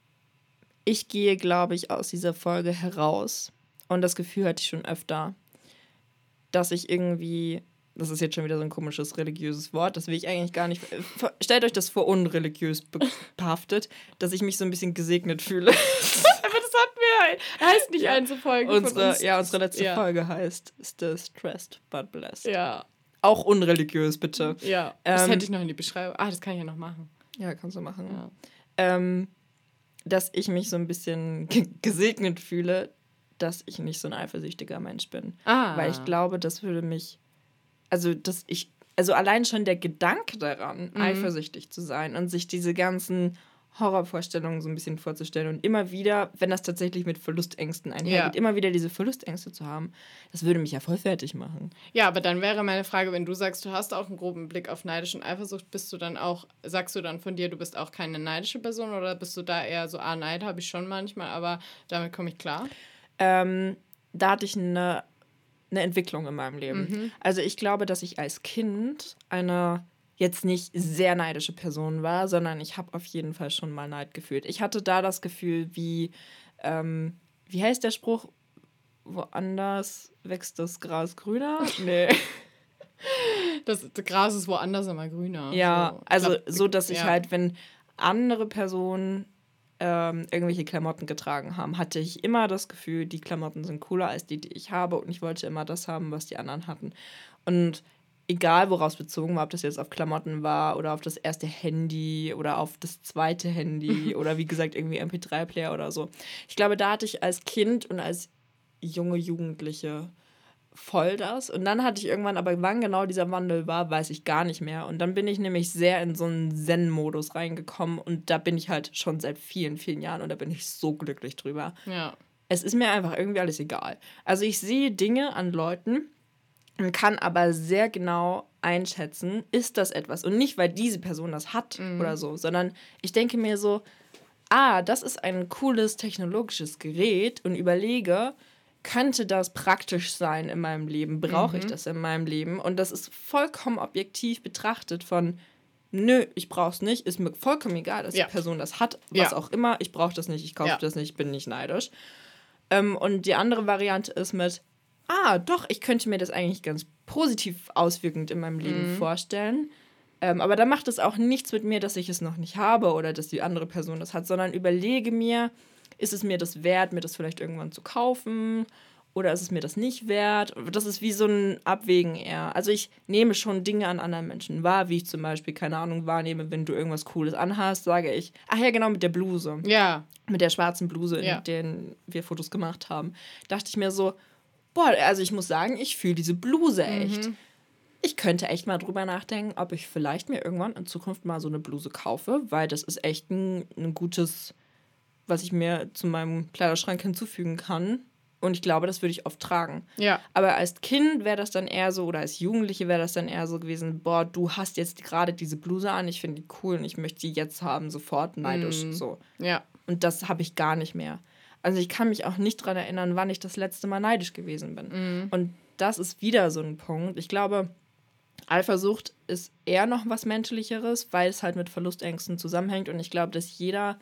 ich gehe, glaube ich, aus dieser Folge heraus. Und das Gefühl hatte ich schon öfter, dass ich irgendwie, das ist jetzt schon wieder so ein komisches religiöses Wort, das will ich eigentlich gar nicht. Stellt euch das vor, unreligiös behaftet, dass ich mich so ein bisschen gesegnet fühle. Aber das hatten wir, heißt nicht ja. eine Folge unsere, uns. Ja, unsere letzte ja. Folge heißt Still Stressed but Blessed. Ja. Auch unreligiös, bitte. Ja, das ähm, hätte ich noch in die Beschreibung. Ah, das kann ich ja noch machen. Ja, kannst du machen. Ja ähm, dass ich mich so ein bisschen gesegnet fühle, dass ich nicht so ein eifersüchtiger Mensch bin. Ah. Weil ich glaube, das würde mich, also dass ich, also allein schon der Gedanke daran, mhm. eifersüchtig zu sein und sich diese ganzen Horrorvorstellungen so ein bisschen vorzustellen und immer wieder, wenn das tatsächlich mit Verlustängsten einhergeht, ja. immer wieder diese Verlustängste zu haben, das würde mich ja voll fertig machen. Ja, aber dann wäre meine Frage, wenn du sagst, du hast auch einen groben Blick auf Neidisch und Eifersucht, bist du dann auch, sagst du dann von dir, du bist auch keine neidische Person oder bist du da eher so, ah, Neid habe ich schon manchmal, aber damit komme ich klar? Ähm, da hatte ich eine, eine Entwicklung in meinem Leben. Mhm. Also ich glaube, dass ich als Kind eine jetzt nicht sehr neidische Person war, sondern ich habe auf jeden Fall schon mal Neid gefühlt. Ich hatte da das Gefühl, wie, ähm, wie heißt der Spruch? Woanders wächst das Gras grüner? Nee. Das, das Gras ist woanders immer grüner. Ja, so, also glaub, so, dass ich ja. halt, wenn andere Personen ähm, irgendwelche Klamotten getragen haben, hatte ich immer das Gefühl, die Klamotten sind cooler als die, die ich habe und ich wollte immer das haben, was die anderen hatten. Und egal woraus bezogen war, ob das jetzt auf Klamotten war oder auf das erste Handy oder auf das zweite Handy oder wie gesagt irgendwie MP3-Player oder so. Ich glaube, da hatte ich als Kind und als junge Jugendliche voll das. Und dann hatte ich irgendwann, aber wann genau dieser Wandel war, weiß ich gar nicht mehr. Und dann bin ich nämlich sehr in so einen Zen-Modus reingekommen und da bin ich halt schon seit vielen, vielen Jahren und da bin ich so glücklich drüber. Ja. Es ist mir einfach irgendwie alles egal. Also ich sehe Dinge an Leuten, und kann aber sehr genau einschätzen, ist das etwas. Und nicht, weil diese Person das hat Mhm. oder so, sondern ich denke mir so, ah, das ist ein cooles technologisches Gerät und überlege, könnte das praktisch sein in meinem Leben? Brauche Mhm. ich das in meinem Leben? Und das ist vollkommen objektiv betrachtet von, nö, ich brauche es nicht, ist mir vollkommen egal, dass Ja. die Person das hat, was Ja. auch immer, ich brauche das nicht, ich kaufe Ja. das nicht, ich bin nicht neidisch. Ähm, und die andere Variante ist mit, ah, doch, ich könnte mir das eigentlich ganz positiv auswirkend in meinem Leben Mhm. vorstellen. Ähm, aber da macht es auch nichts mit mir, dass ich es noch nicht habe oder dass die andere Person das hat, sondern überlege mir, ist es mir das wert, mir das vielleicht irgendwann zu kaufen oder ist es mir das nicht wert? Das ist wie so ein Abwägen eher. Also ich nehme schon Dinge an anderen Menschen wahr, wie ich zum Beispiel, keine Ahnung, wahrnehme, wenn du irgendwas Cooles anhast, sage ich, ach ja, genau, mit der Bluse Ja, mit der schwarzen Bluse, Ja. in der wir Fotos gemacht haben, dachte ich mir so, boah, also ich muss sagen, ich fühle diese Bluse echt. Ich könnte echt mal drüber nachdenken, ob ich vielleicht mir irgendwann in Zukunft mal so eine Bluse kaufe, weil das ist echt ein, ein gutes, was ich mir zu meinem Kleiderschrank hinzufügen kann. Und ich glaube, das würde ich oft tragen. ja. Aber als Kind wäre das dann eher so, oder als Jugendliche wäre das dann eher so gewesen, boah, du hast jetzt gerade diese Bluse an, ich finde die cool und ich möchte die jetzt haben, sofort neidisch. So. Ja. Und das habe ich gar nicht mehr. Also ich kann mich auch nicht daran erinnern, wann ich das letzte Mal neidisch gewesen bin. Und das ist wieder so ein Punkt. Ich glaube, Eifersucht ist eher noch was Menschlicheres, weil es halt mit Verlustängsten zusammenhängt. Und ich glaube, dass jeder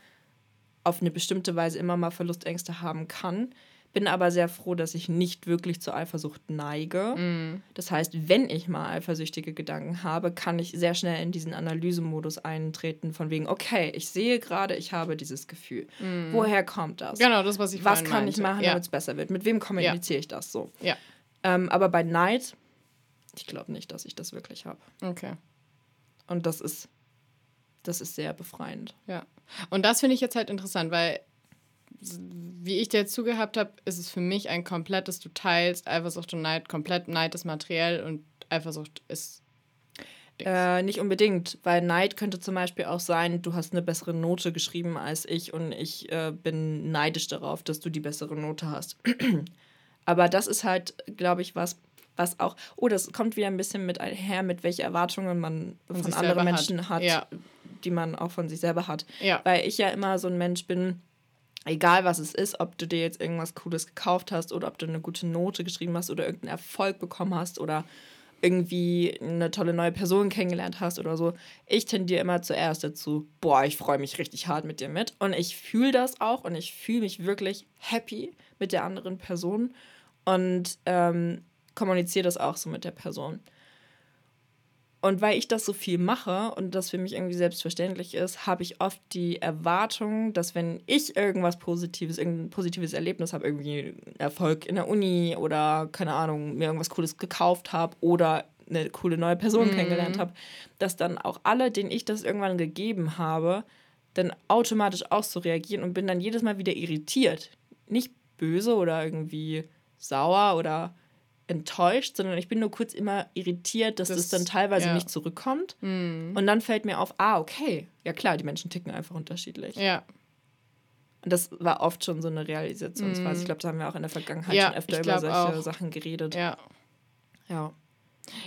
auf eine bestimmte Weise immer mal Verlustängste haben kann. Bin aber sehr froh, dass ich nicht wirklich zur Eifersucht neige. Das heißt, wenn ich mal eifersüchtige Gedanken habe, kann ich sehr schnell in diesen Analysemodus eintreten, von wegen, okay, ich sehe gerade, ich habe dieses Gefühl. Woher kommt das? Genau, das, was ich Was kann ich meinte. machen, Ja. damit es besser wird? Mit wem kommuniziere ich das so? Ja. Ähm, aber bei Neid, ich glaube nicht, dass ich das wirklich habe. Okay. Und das ist, das ist sehr befreiend. Ja. Und das finde ich jetzt halt interessant, weil wie ich dir jetzt zugehabt habe, ist es für mich ein komplettes, du teilst Eifersucht und Neid, komplett Neid ist materiell und Eifersucht ist. Äh, nicht unbedingt, weil Neid könnte zum Beispiel auch sein, du hast eine bessere Note geschrieben als ich und ich äh, bin neidisch darauf, dass du die bessere Note hast. Aber das ist halt, glaube ich, was, was auch. Oh, das kommt wieder ein bisschen mit einher, mit welche Erwartungen man von, sich anderen selber hat. Menschen hat, Ja. die man auch von sich selber hat. Ja. Weil ich ja immer so ein Mensch bin, egal was es ist, ob du dir jetzt irgendwas Cooles gekauft hast oder ob du eine gute Note geschrieben hast oder irgendeinen Erfolg bekommen hast oder irgendwie eine tolle neue Person kennengelernt hast oder so. Ich tendiere immer zuerst dazu, boah, ich freue mich richtig hart mit dir mit. Und ich fühle das auch und ich fühle mich wirklich happy mit der anderen Person und ähm, kommuniziere das auch so mit der Person. Und weil ich das so viel mache und das für mich irgendwie selbstverständlich ist, habe ich oft die Erwartung, dass wenn ich irgendwas Positives, irgendein positives Erlebnis habe, irgendwie einen Erfolg in der Uni oder keine Ahnung, mir irgendwas Cooles gekauft habe oder eine coole neue Person kennengelernt habe, dass dann auch alle, denen ich das irgendwann gegeben habe, dann automatisch auch so reagieren und bin dann jedes Mal wieder irritiert. Nicht böse oder irgendwie sauer oder enttäuscht, sondern ich bin nur kurz immer irritiert, dass das, Das- dann teilweise ja. nicht zurückkommt. Und dann fällt mir auf, ah, okay, ja klar, die Menschen ticken einfach unterschiedlich. Ja. Und das war oft schon so eine Realisationsphase. Ich glaube, da haben wir auch in der Vergangenheit Ja, schon öfter über solche auch. Sachen geredet. Ja. ja.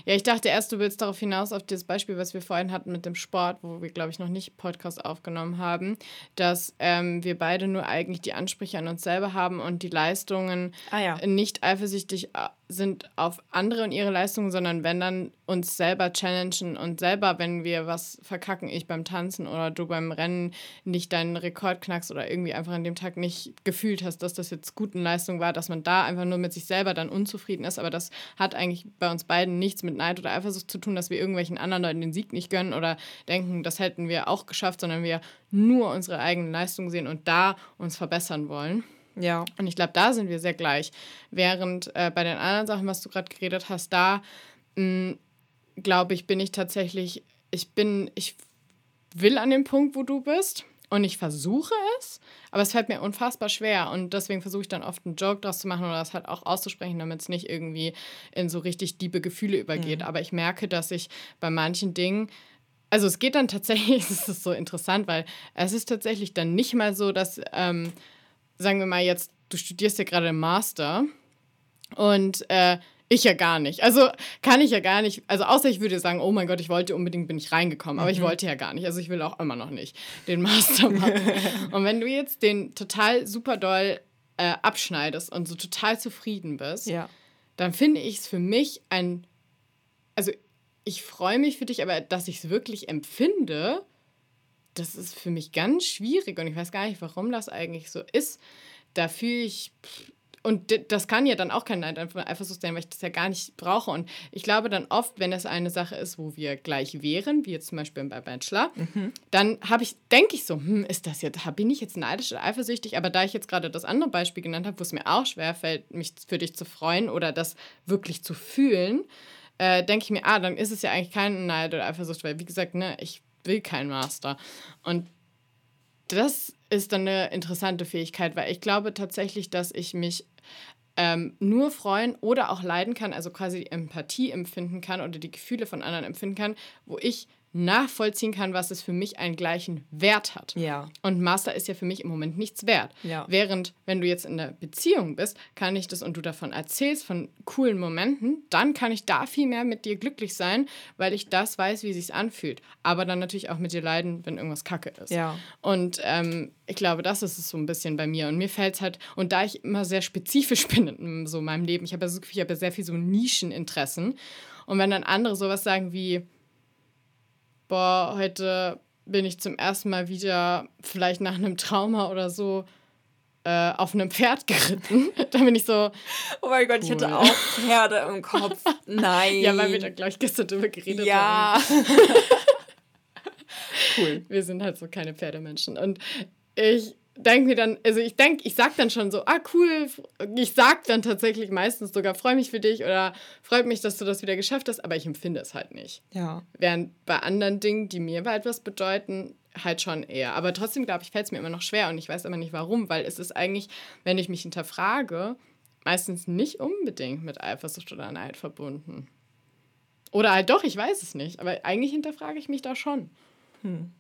Ja, ich dachte erst, du willst darauf hinaus, auf das Beispiel, was wir vorhin hatten mit dem Sport, wo wir, glaube ich, noch nicht Podcast aufgenommen haben, dass ähm, wir beide nur eigentlich die Ansprüche an uns selber haben und die Leistungen Ah ja. nicht eifersüchtig äh, sind auf andere und ihre Leistungen, sondern wenn dann uns selber challengen und selber, wenn wir was verkacken, ich beim Tanzen oder du beim Rennen nicht deinen Rekord knackst oder irgendwie einfach an dem Tag nicht gefühlt hast, dass das jetzt guten Leistung war, dass man da einfach nur mit sich selber dann unzufrieden ist. Aber das hat eigentlich bei uns beiden nichts mit Neid oder Eifersucht zu tun, dass wir irgendwelchen anderen Leuten den Sieg nicht gönnen oder denken, das hätten wir auch geschafft, sondern wir nur unsere eigenen Leistungen sehen und da uns verbessern wollen. Ja. Und ich glaube, da sind wir sehr gleich. Während äh, bei den anderen Sachen, was du gerade geredet hast, da glaube ich, bin ich tatsächlich, ich bin, ich will an dem Punkt, wo du bist. Und ich versuche es, aber es fällt mir unfassbar schwer. Und deswegen versuche ich dann oft einen Joke draus zu machen oder das halt auch auszusprechen, damit es nicht irgendwie in so richtig diebe Gefühle übergeht. Aber ich merke, dass ich bei manchen Dingen also es geht dann tatsächlich, es ist so interessant, weil es ist tatsächlich dann nicht mal so, dass, ähm, sagen wir mal jetzt, du studierst ja gerade Master und äh, Ich ja gar nicht. Also kann ich ja gar nicht. Also außer ich würde sagen, oh mein Gott, ich wollte unbedingt, bin ich reingekommen. Aber mhm. ich wollte ja gar nicht. Also ich will auch immer noch nicht den Master machen. und wenn du jetzt den total super doll äh, abschneidest und so total zufrieden bist, ja. dann finde ich es für mich ein. Also ich freue mich für dich, aber dass ich es wirklich empfinde, das ist für mich ganz schwierig und ich weiß gar nicht, warum das eigentlich so ist. Da fühle ich. Und das kann ja dann auch kein Neid Eifersucht sein, weil ich das ja gar nicht brauche. Und ich glaube dann oft, wenn es eine Sache ist, wo wir gleich wären, wie jetzt zum Beispiel bei Bachelor, mhm. dann habe ich, denke ich so, hm, ist das jetzt, bin ich jetzt neidisch oder eifersüchtig? Aber da ich jetzt gerade das andere Beispiel genannt habe, wo es mir auch schwerfällt, mich für dich zu freuen oder das wirklich zu fühlen, äh, denke ich mir, ah, dann ist es ja eigentlich kein Neid oder Eifersucht, weil wie gesagt, ne, ich will kein Master. Und das ist dann eine interessante Fähigkeit, weil ich glaube tatsächlich, dass ich mich ähm, nur freuen oder auch leiden kann, also quasi Empathie empfinden kann oder die Gefühle von anderen empfinden kann, wo ich nachvollziehen kann, was es für mich einen gleichen Wert hat. Ja. Und Master ist ja für mich im Moment nichts wert. Ja. Während, wenn du jetzt in einer Beziehung bist, kann ich das und du davon erzählst, von coolen Momenten, dann kann ich da viel mehr mit dir glücklich sein, weil ich das weiß, wie sich anfühlt. Aber dann natürlich auch mit dir leiden, wenn irgendwas kacke ist. Ja. Und ähm, ich glaube, das ist es so ein bisschen bei mir. Und mir fällt es halt, und da ich immer sehr spezifisch bin in so meinem Leben, ich habe ja, so, hab ja sehr viel so Nischeninteressen. Und wenn dann andere sowas sagen wie, boah, heute bin ich zum ersten Mal wieder vielleicht nach einem Trauma oder so äh, auf einem Pferd geritten. da bin ich so. Oh mein Gott, cool. ich hatte auch Pferde im Kopf. Nein. Ja, weil wir da, glaube ich, gestern drüber geredet ja. haben. Ja. cool. Wir sind halt so keine Pferdemenschen. Und ich denke mir dann, also ich denke, ich sag dann schon so, ah cool, ich sag dann tatsächlich meistens sogar, freue mich für dich oder freut mich, dass du das wieder geschafft hast, aber ich empfinde es halt nicht. Ja. Während bei anderen Dingen, die mir etwas bedeuten, halt schon eher. Aber trotzdem, glaube ich, fällt es mir immer noch schwer und ich weiß aber nicht warum, weil es ist eigentlich, wenn ich mich hinterfrage, meistens nicht unbedingt mit Eifersucht oder Neid verbunden. Oder halt doch, ich weiß es nicht, aber eigentlich hinterfrage ich mich da schon. Hm.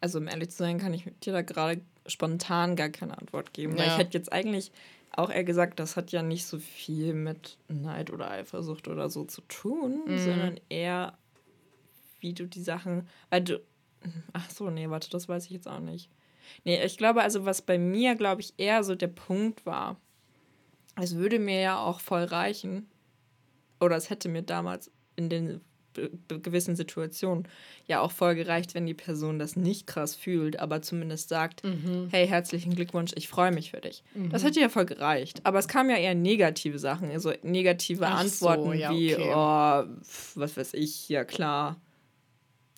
Also um ehrlich zu sein, kann ich dir da gerade spontan gar keine Antwort geben. Ja. Weil ich hätte jetzt eigentlich auch eher gesagt, das hat ja nicht so viel mit Neid oder Eifersucht oder so zu tun, mhm. sondern eher, wie du die Sachen, weil du, ach so, nee, warte, das weiß ich jetzt auch nicht. Nee, ich glaube also, was bei mir, glaube ich, eher so der Punkt war, es würde mir ja auch voll reichen, oder es hätte mir damals in den gewissen Situationen ja auch voll gereicht, wenn die Person das nicht krass fühlt, aber zumindest sagt, mhm. hey, herzlichen Glückwunsch, ich freue mich für dich. Mhm. Das hätte ja voll gereicht. Aber es kamen ja eher negative Sachen, also negative Ach Antworten so, ja, wie, okay. oh, was weiß ich, ja klar.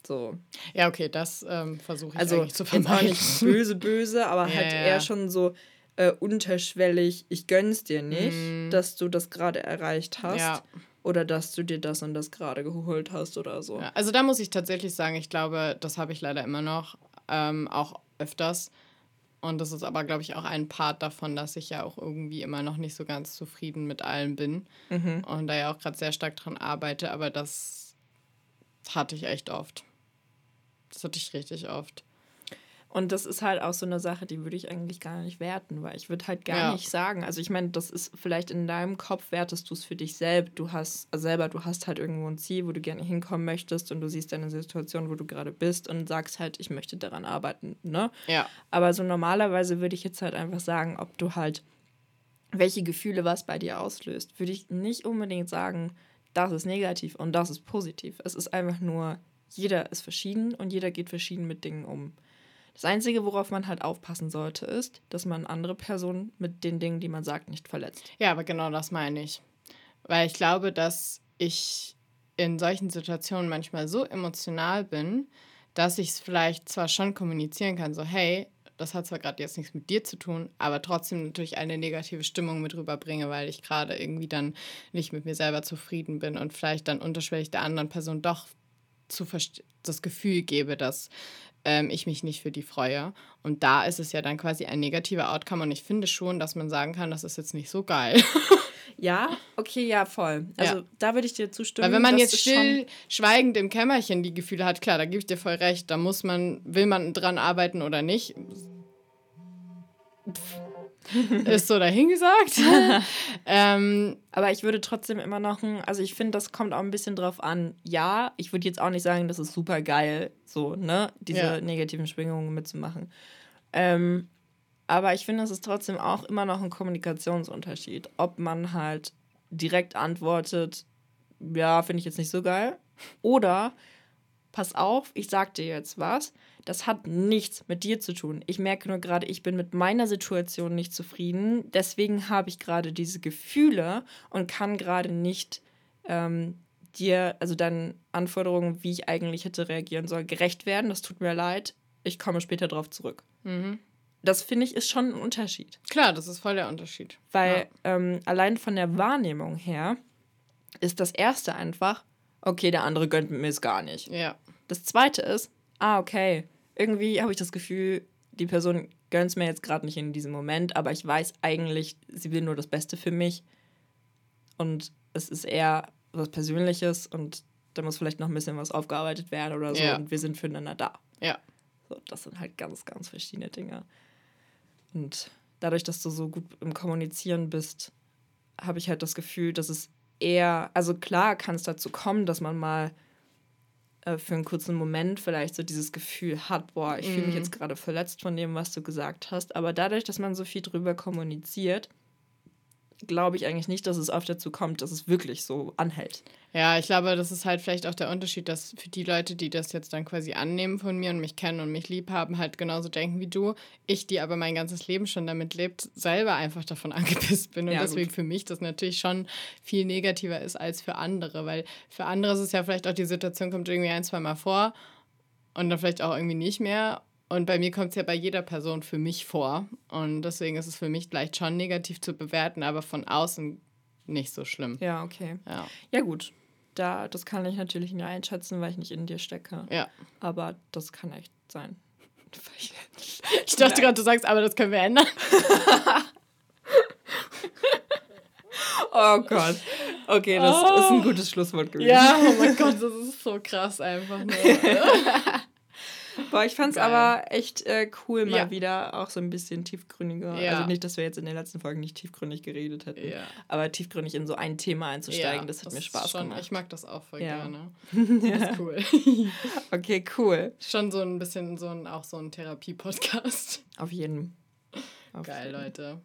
So. Ja, okay, das ähm, versuche ich also, zu vermeiden. Also nicht böse, böse, aber ja, halt eher schon so äh, unterschwellig, ich gönn's dir nicht, mhm. dass du das gerade erreicht hast. Ja oder dass du dir das und das gerade geholt hast oder so. Ja, also da muss ich tatsächlich sagen, ich glaube, das habe ich leider immer noch, ähm, auch öfters. Und das ist aber, glaube ich, auch ein Part davon, dass ich ja auch irgendwie immer noch nicht so ganz zufrieden mit allem bin. Mhm. Und da ja auch gerade sehr stark dran arbeite, aber das hatte ich echt oft. Das hatte ich richtig oft. Und das ist halt auch so eine Sache, die würde ich eigentlich gar nicht werten, weil ich würde halt gar ja. nicht sagen. Also ich meine, das ist vielleicht in deinem Kopf wertest du es für dich selbst. Du hast also selber, du hast halt irgendwo ein Ziel, wo du gerne hinkommen möchtest und du siehst deine Situation, wo du gerade bist und sagst halt, ich möchte daran arbeiten, ne? Ja. Aber so normalerweise würde ich jetzt halt einfach sagen, ob du halt welche Gefühle was bei dir auslöst, würde ich nicht unbedingt sagen, das ist negativ und das ist positiv. Es ist einfach nur, jeder ist verschieden und jeder geht verschieden mit Dingen um. Das Einzige, worauf man halt aufpassen sollte, ist, dass man andere Personen mit den Dingen, die man sagt, nicht verletzt. Ja, aber genau das meine ich. Weil ich glaube, dass ich in solchen Situationen manchmal so emotional bin, dass ich es vielleicht zwar schon kommunizieren kann, so hey, das hat zwar gerade jetzt nichts mit dir zu tun, aber trotzdem natürlich eine negative Stimmung mit rüberbringe, weil ich gerade irgendwie dann nicht mit mir selber zufrieden bin und vielleicht dann unterschwellig der anderen Person doch zu das Gefühl gebe, dass ähm, ich mich nicht für die freue. Und da ist es ja dann quasi ein negativer Outcome. Und ich finde schon, dass man sagen kann, das ist jetzt nicht so geil. Ja, okay, ja, voll. Also ja. da würde ich dir zustimmen. Weil wenn man jetzt still, schweigend im Kämmerchen die Gefühle hat, klar, da gebe ich dir voll recht. Da muss man, will man dran arbeiten oder nicht. Ist so dahingesagt. ähm, Aber ich würde trotzdem immer noch, ein, also ich finde, das kommt auch ein bisschen drauf an. Ja, ich würde jetzt auch nicht sagen, das ist super geil, so, ne, diese Ja. negativen Schwingungen mitzumachen. Ähm, aber ich finde, es ist trotzdem auch immer noch ein Kommunikationsunterschied, ob man halt direkt antwortet, ja, finde ich jetzt nicht so geil, oder pass auf, ich sag dir jetzt was, das hat nichts mit dir zu tun. Ich merke nur gerade, ich bin mit meiner Situation nicht zufrieden. Deswegen habe ich gerade diese Gefühle und kann gerade nicht ähm, dir, also deinen Anforderungen, wie ich eigentlich hätte reagieren sollen, gerecht werden. Das tut mir leid. Ich komme später drauf zurück. Das finde ich ist schon ein Unterschied. klar, das ist voll der Unterschied. Weil ähm, allein von der Wahrnehmung her ist das erste einfach, okay, der andere gönnt mir es gar nicht. Ja. Das zweite ist, ah, okay, irgendwie habe ich das Gefühl, die Person gönnt es mir jetzt gerade nicht in diesem Moment, aber ich weiß eigentlich, sie will nur das Beste für mich. Und es ist eher was Persönliches und da muss vielleicht noch ein bisschen was aufgearbeitet werden oder so Ja. und wir sind füreinander da. Ja. So, das sind halt ganz, ganz verschiedene Dinge. Und dadurch, dass du so gut im Kommunizieren bist, habe ich halt das Gefühl, dass es eher, also klar kann es dazu kommen, dass man mal äh, für einen kurzen Moment vielleicht so dieses Gefühl hat, boah, ich fühle mich jetzt gerade verletzt von dem, was du gesagt hast. Aber dadurch, dass man so viel drüber kommuniziert, glaube ich eigentlich nicht, dass es oft dazu kommt, dass es wirklich so anhält. Ja, ich glaube, das ist halt vielleicht auch der Unterschied, dass für die Leute, die das jetzt dann quasi annehmen von mir und mich kennen und mich lieb haben, halt genauso denken wie du. Ich, die aber mein ganzes Leben schon damit lebt, selber einfach davon angepisst bin. Und Ja, deswegen gut. für mich das natürlich schon viel negativer ist als für andere. Weil für andere ist es ja vielleicht auch, die Situation kommt irgendwie ein, zwei Mal vor und dann vielleicht auch irgendwie nicht mehr. Und bei mir kommt es ja bei jeder Person für mich vor. Und deswegen ist es für mich vielleicht schon negativ zu bewerten, aber von außen nicht so schlimm. Ja, okay. Ja. Ja, gut. Da, das kann ich natürlich nicht einschätzen, weil ich nicht in dir stecke. Ja. Aber das kann echt sein. Ich dachte gerade, du sagst, aber das können wir ändern. Oh Gott. Okay, das Oh. ist ein gutes Schlusswort gewesen. Ja, oh mein Gott, das ist so krass einfach nur. Boah, ich fand's Geil. aber echt äh, cool, mal Ja. wieder auch so ein bisschen tiefgründiger. Ja. Also nicht, dass wir jetzt in den letzten Folgen nicht tiefgründig geredet hätten, Ja. aber tiefgründig in so ein Thema einzusteigen, das hat mir ist Spaß schon, gemacht. Ich mag das auch voll gerne. Das ist cool. Okay, cool. schon so ein bisschen so ein, auch so ein Therapie-Podcast. Auf jeden. Auf Geil, jeden. Leute.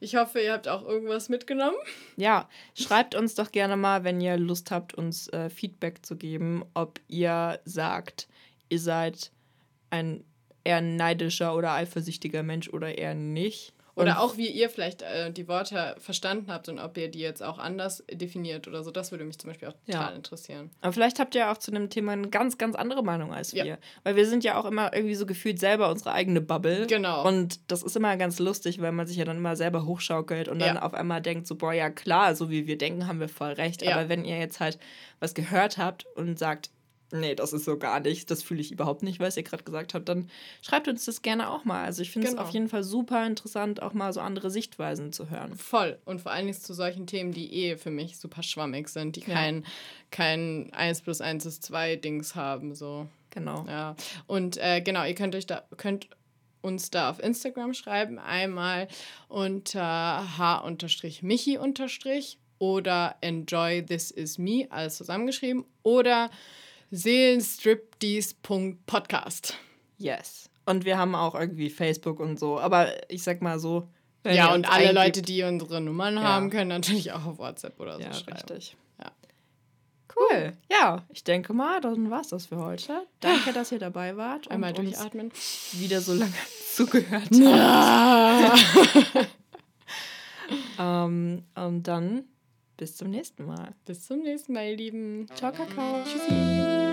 Ich hoffe, ihr habt auch irgendwas mitgenommen. Ja, schreibt uns doch gerne mal, wenn ihr Lust habt, uns äh, Feedback zu geben, ob ihr sagt, ihr seid ein eher neidischer oder eifersüchtiger Mensch oder eher nicht. Oder auch, wie ihr vielleicht äh, die Worte verstanden habt und ob ihr die jetzt auch anders definiert oder so. Das würde mich zum Beispiel auch Ja. total interessieren. Aber vielleicht habt ihr auch zu dem Thema eine ganz, ganz andere Meinung als Ja. wir. Weil wir sind ja auch immer irgendwie so gefühlt selber unsere eigene Bubble. Genau. Und das ist immer ganz lustig, weil man sich ja dann immer selber hochschaukelt und dann Ja. auf einmal denkt so, boah, ja klar, so wie wir denken, haben wir voll recht. Ja. Aber wenn ihr jetzt halt was gehört habt und sagt, nee, das ist so gar nicht, das fühle ich überhaupt nicht, was ihr gerade gesagt habt, dann schreibt uns das gerne auch mal. Also ich finde es Genau. auf jeden Fall super interessant, auch mal so andere Sichtweisen zu hören. Voll. Und vor allen Dingen zu solchen Themen, die eh für mich super schwammig sind, die Ja. kein, kein 1 plus 1 ist 2 Dings haben. So. Genau. Ja. Und äh, genau, ihr könnt euch da, könnt uns da auf Instagram schreiben. Einmal unter h-michi- oder enjoy this is me, alles zusammengeschrieben. Oder seelenstriptease.podcast. Yes. Und wir haben auch irgendwie Facebook und so. Aber ich sag mal so. wenn Ja, und alle eingebt- Leute, die unsere Nummern Ja. haben, können natürlich auch auf WhatsApp oder so Ja, schreiben. richtig. Ja. Cool. Ja, ich denke mal, dann war's das für heute. Danke, dass ihr dabei wart. und Einmal uns durchatmen. wieder so lange zugehört Ah. ähm, Und dann bis zum nächsten Mal. Bis zum nächsten Mal, ihr Lieben. Ciao, Kakao. Tschüssi.